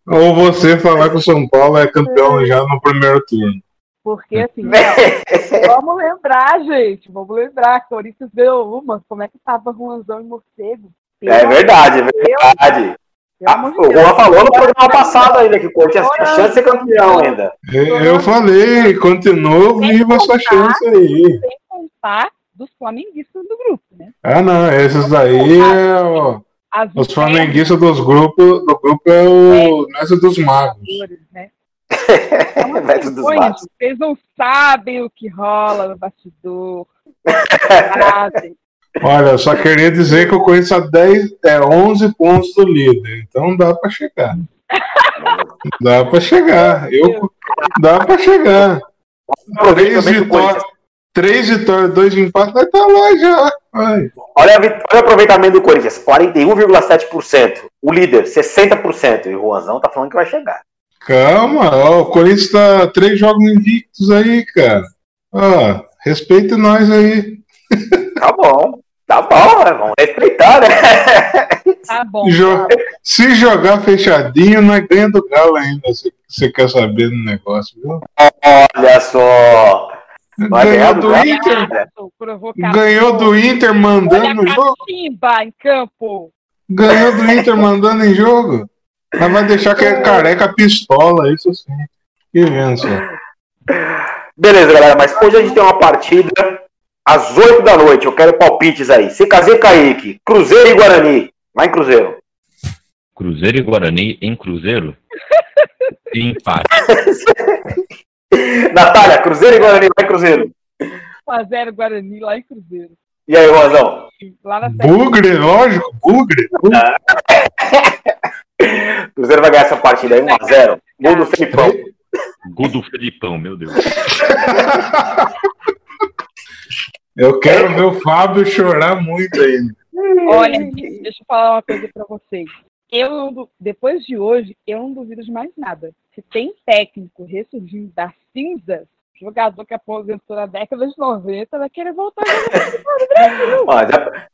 ou você falar que o São Paulo é campeão já no primeiro turno. Porque assim, não, vamos lembrar, gente, vamos lembrar Corinthians ganhou uma. Como é que tava Juanzão e Morcego? É verdade, é verdade. Ah, de o. Juan falou no programa passado ainda que o Corinthians tinha chance de ser campeão ainda. Eu, eu falei, continua viva essa chance aí. Sem contar dos flamenguistas do grupo, né? Ah, não, esses daí é o- os flamenguistas dos grupos, do grupo é o Mestre dos Magos. né? É uma Mestre dos magos. Vocês não sabem o que rola no bastidor. Sabem. Olha, eu só queria dizer que o Corinthians está 10, é 11 pontos do líder, então dá para chegar. Dá para chegar. Eu, dá para chegar. Três vitórias, três vitórias, dois empates, vai estar lá já. Vai. Olha, olha o aproveitamento do Corinthians, 41,7%. O líder, 60%. E o Juanzão tá falando que vai chegar. Calma, ó, o Corinthians está três jogos invictos aí, cara. Ó, respeita nós aí. Tá bom. Tá bom, né? vamos respeitar, né? Tá bom. Jo- Se jogar fechadinho, nós ganha do Galo ainda. se Você quer saber do negócio, viu? Olha só. Vai Ganhou do. Inter. Ganhou do Inter mandando Olha a jogo. em campo. Ganhou do Inter mandando em jogo. Mas vai deixar que é careca pistola, isso sim. Que vença. Beleza, galera, mas hoje a gente tem uma partida às 8 da noite. Eu quero palpites aí. CKZ Kaique, Cruzeiro e Guarani. Lá em Cruzeiro. Cruzeiro e Guarani em Cruzeiro. E empate. Natália, Cruzeiro e Guarani lá em Cruzeiro. 1x0 Guarani lá em Cruzeiro. E aí, série. Bugre, lógico, bugre. bugre. Cruzeiro vai ganhar essa partida aí 1x0. Gol do Felipão. Gol do Felipão, meu Deus. Eu quero ver o Fábio chorar muito ainda. Olha, deixa eu falar uma coisa pra vocês. Eu, depois de hoje, eu não duvido de mais nada. Se tem técnico ressurgindo das cinzas, jogador que aposentou na década de 90 vai querer voltar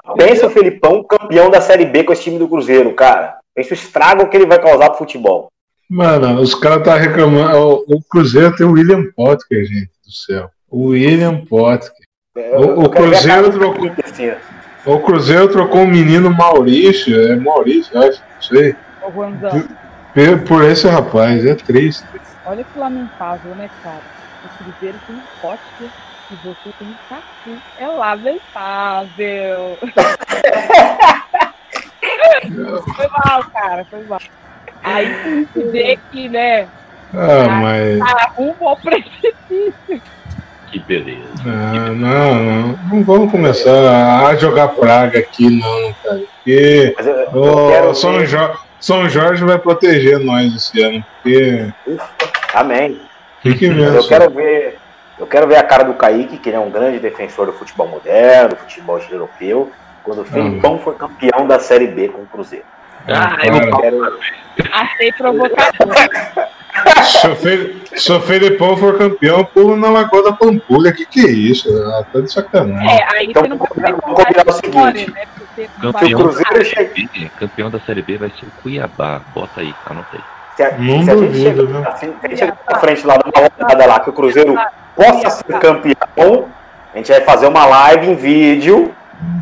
a pensa o Felipão campeão da Série B com esse time do Cruzeiro, cara. Pensa o estrago que ele vai causar pro futebol. Mano, os caras tá reclamando. O, o Cruzeiro tem o William Potker, gente do céu. O William Potker. O- o quero ver a Cruzeiro trocou- Assim, O Cruzeiro trocou o menino Maurício. É Maurício, acho, não sei. Ô, Por, por esse rapaz, é triste. olha que lamentável, né, cara? O Cruzeiro tem Potker e você tem Cafu. É lamentável. foi mal, cara, foi mal. Aí você vê que, né? Ah, mas. Tá rumo ao precipício. Que beleza. Não, não, não. Não vamos começar a jogar praga aqui, não, cara. Porque Mas eu, eu o São, Jo- São Jorge vai proteger nós esse ano. Porque Amém. fique Mas vendo. eu quero ver. Eu quero ver a cara do Kaique, que ele é um grande defensor do futebol moderno, do futebol europeu, quando o Felipão for campeão da Série B com o Cruzeiro. Ah, Eu quero, Achei provocador. Se o Fe- se o Felipão for campeão, pulo na Lagoa da Pampulha. Que que é isso? Ah, tá de sacanagem. É, aí Então, você não pode vamos combinar o seguinte. né? Campeão, Cruzeiro da chega- série B, campeão da Série B vai ser o Cuiabá. Bota aí, anotei. se a, Não se a gente duvido, chega, viu? se a gente chega na frente lá numa rodada lá, que o Cruzeiro possa ser campeão, a gente vai fazer uma live em vídeo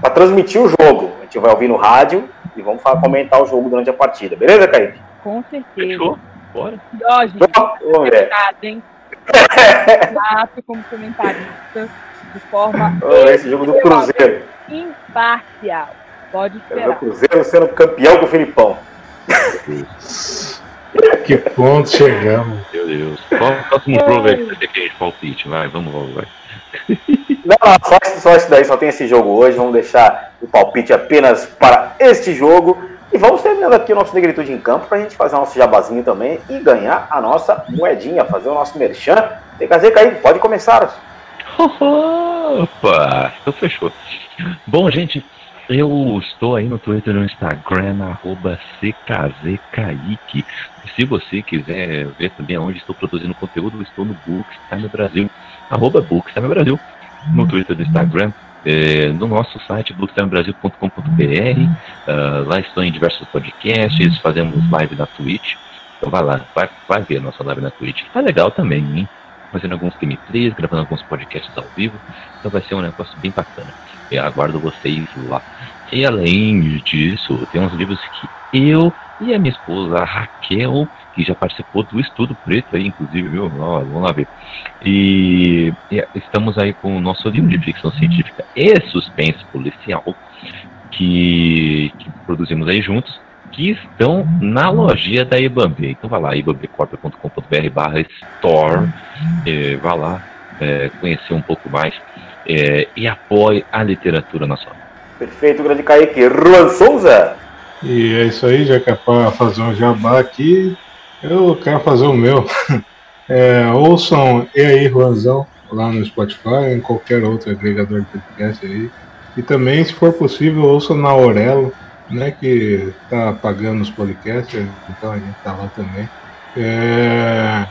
para transmitir o jogo. A gente vai ouvir no rádio e vamos comentar o jogo durante a partida. Beleza, Kaique? Com certeza. Fechou? Bora. Ó, gente, Vamos ver. verdade, hein? Nato como comentarista de forma Vamos ver esse jogo do Cruzeiro. imparcial. Pode ver o esperar. Cruzeiro sendo campeão com o Filipão. Que ponto chegamos. Meu Deus. Qual o próximo jogo que palpite? Vai, vamos logo, vai. Não, não, só, só isso daí, só tem esse jogo hoje. Vamos deixar o palpite apenas para este jogo. E vamos terminando aqui o nosso Negritude em Campo para a gente fazer o nosso jabazinho também e ganhar a nossa moedinha, fazer o nosso merchan. Tem que Kaique, pode começar. Opa, então fechou. Bom, gente, eu estou aí no Twitter e no Instagram, arroba CKZKaique. Se você quiser ver também onde estou produzindo conteúdo, estou no Bookstime Brasil, arroba Bookstime Brasil, no Twitter e no Instagram. Eh, no nosso site bookstimebrasil.com.br ah, lá estão em diversos podcasts, fazemos live na Twitch. Então vai lá, vai, vai ver a nossa live na Twitch. Tá legal também, hein? Fazendo alguns gameplays, gravando alguns podcasts ao vivo. Então vai ser um negócio bem bacana. Eu aguardo vocês lá. E além disso, tem uns livros que eu e a minha esposa, Raquel, que já participou do Estudo Preto aí, inclusive, viu? Ó, vamos lá ver. E, e estamos aí com o nosso livro de ficção científica e suspense policial, que, que produzimos aí juntos, que estão na lojinha da Ibambe. Então vai lá, ibambecorp.com.br barra store, eh, vá lá eh, conhecer um pouco mais eh, e apoie a literatura nacional. Perfeito, grande Kaique. Juan Souza. E é isso aí, já que é para fazer um jabá aqui, eu quero fazer o meu. É, ouçam E aí, Juanzão, lá no Spotify, em qualquer outro agregador de podcast aí. E também, se for possível, ouçam na Aurelo, né, que tá pagando os podcasts, então a gente tá lá também. É,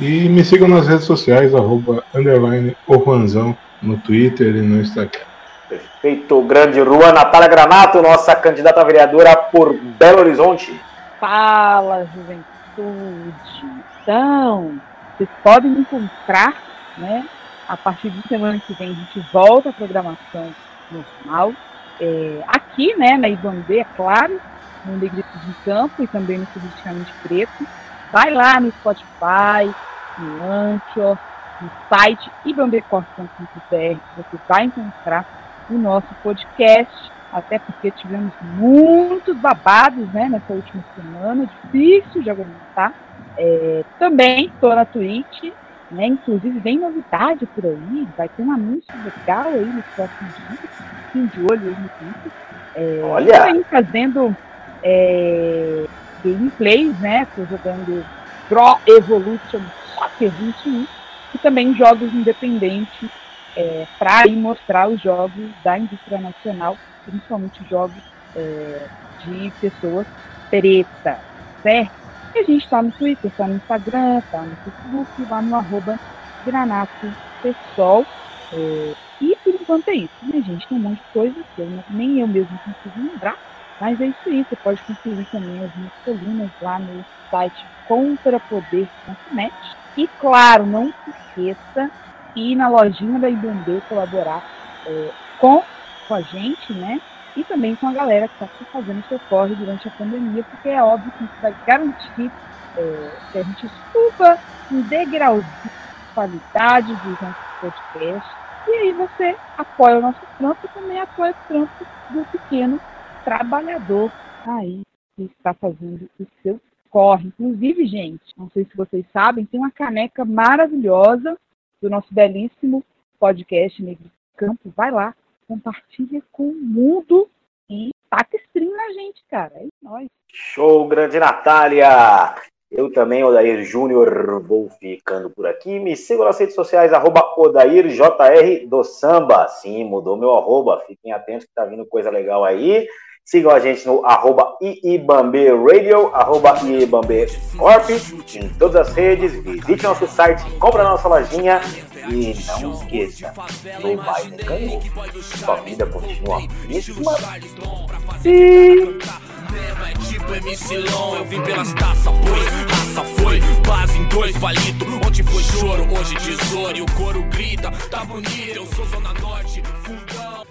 e me sigam nas redes sociais, arroba, underline, o Juanzão, no Twitter e no Instagram. Perfeito, grande Juan. Natália Granato, nossa candidata a vereadora por Belo Horizonte. Fala, juventude. Então, vocês podem me encontrar, né? A partir de semana que vem a gente volta à programação normal. É, aqui, né, na Ibambe, é claro, no Negrito de Campo e também no Politicamente Preto. Vai lá no Spotify, no Anchor, no site ibambecorp.com.br, você vai encontrar o nosso podcast, até porque tivemos muitos babados né, nessa última semana, difícil de aguentar. É, também estou na Twitch, né, inclusive vem novidade por aí, vai ter um anúncio legal aí nos próximos dias, fiquem de olho aí no Twitter. É, Olha! Também fazendo é, gameplays, né, estou jogando Pro Evolution Soccer 21 e também jogos independentes é, para mostrar os jogos da indústria nacional, principalmente jogos é, de pessoas pretas, certo? E a gente está no Twitter, está no Instagram, está no Facebook, lá no arroba Granato Pessoal. É, e por enquanto é isso, né, gente? Tem um monte de coisa que eu nem eu mesmo consigo lembrar, mas é isso aí. Você pode conferir também as minhas colunas lá no site contrapoder.net. E claro, não se esqueça ir na lojinha da Ibandê colaborar é, com, com a gente, né? E também com a galera que está fazendo seu corre durante a pandemia, porque é óbvio que isso vai garantir é, que a gente suba um degrauzinho qualidade dos nossos podcasts. E aí você apoia o nosso trampo e também apoia o trampo do pequeno trabalhador aí que está fazendo o seu corre. Inclusive, gente, não sei se vocês sabem, tem uma caneca maravilhosa do nosso belíssimo podcast Negro Campo. Vai lá, compartilha com o mundo e taca stream na gente, cara. É nóis. Show, grande Natália! Eu também, Odair Júnior, vou ficando por aqui. Me sigam nas redes sociais, arroba OdairJR do Samba. Sim, mudou meu arroba. Fiquem atentos que tá vindo coisa legal aí. Sigam a gente no arroba IIBambê Radio, arroba IIBambê Corp, em todas as redes. Visite nosso site, compra nossa lojinha e não esqueça, no Biden ganhou. Sua vida continua mesma. Sim. É tipo MC eu vim pelas taças, raça foi base em dois. Onde foi choro, hoje tesouro e o grita, tá bonito, eu sou Zona Norte, fundão.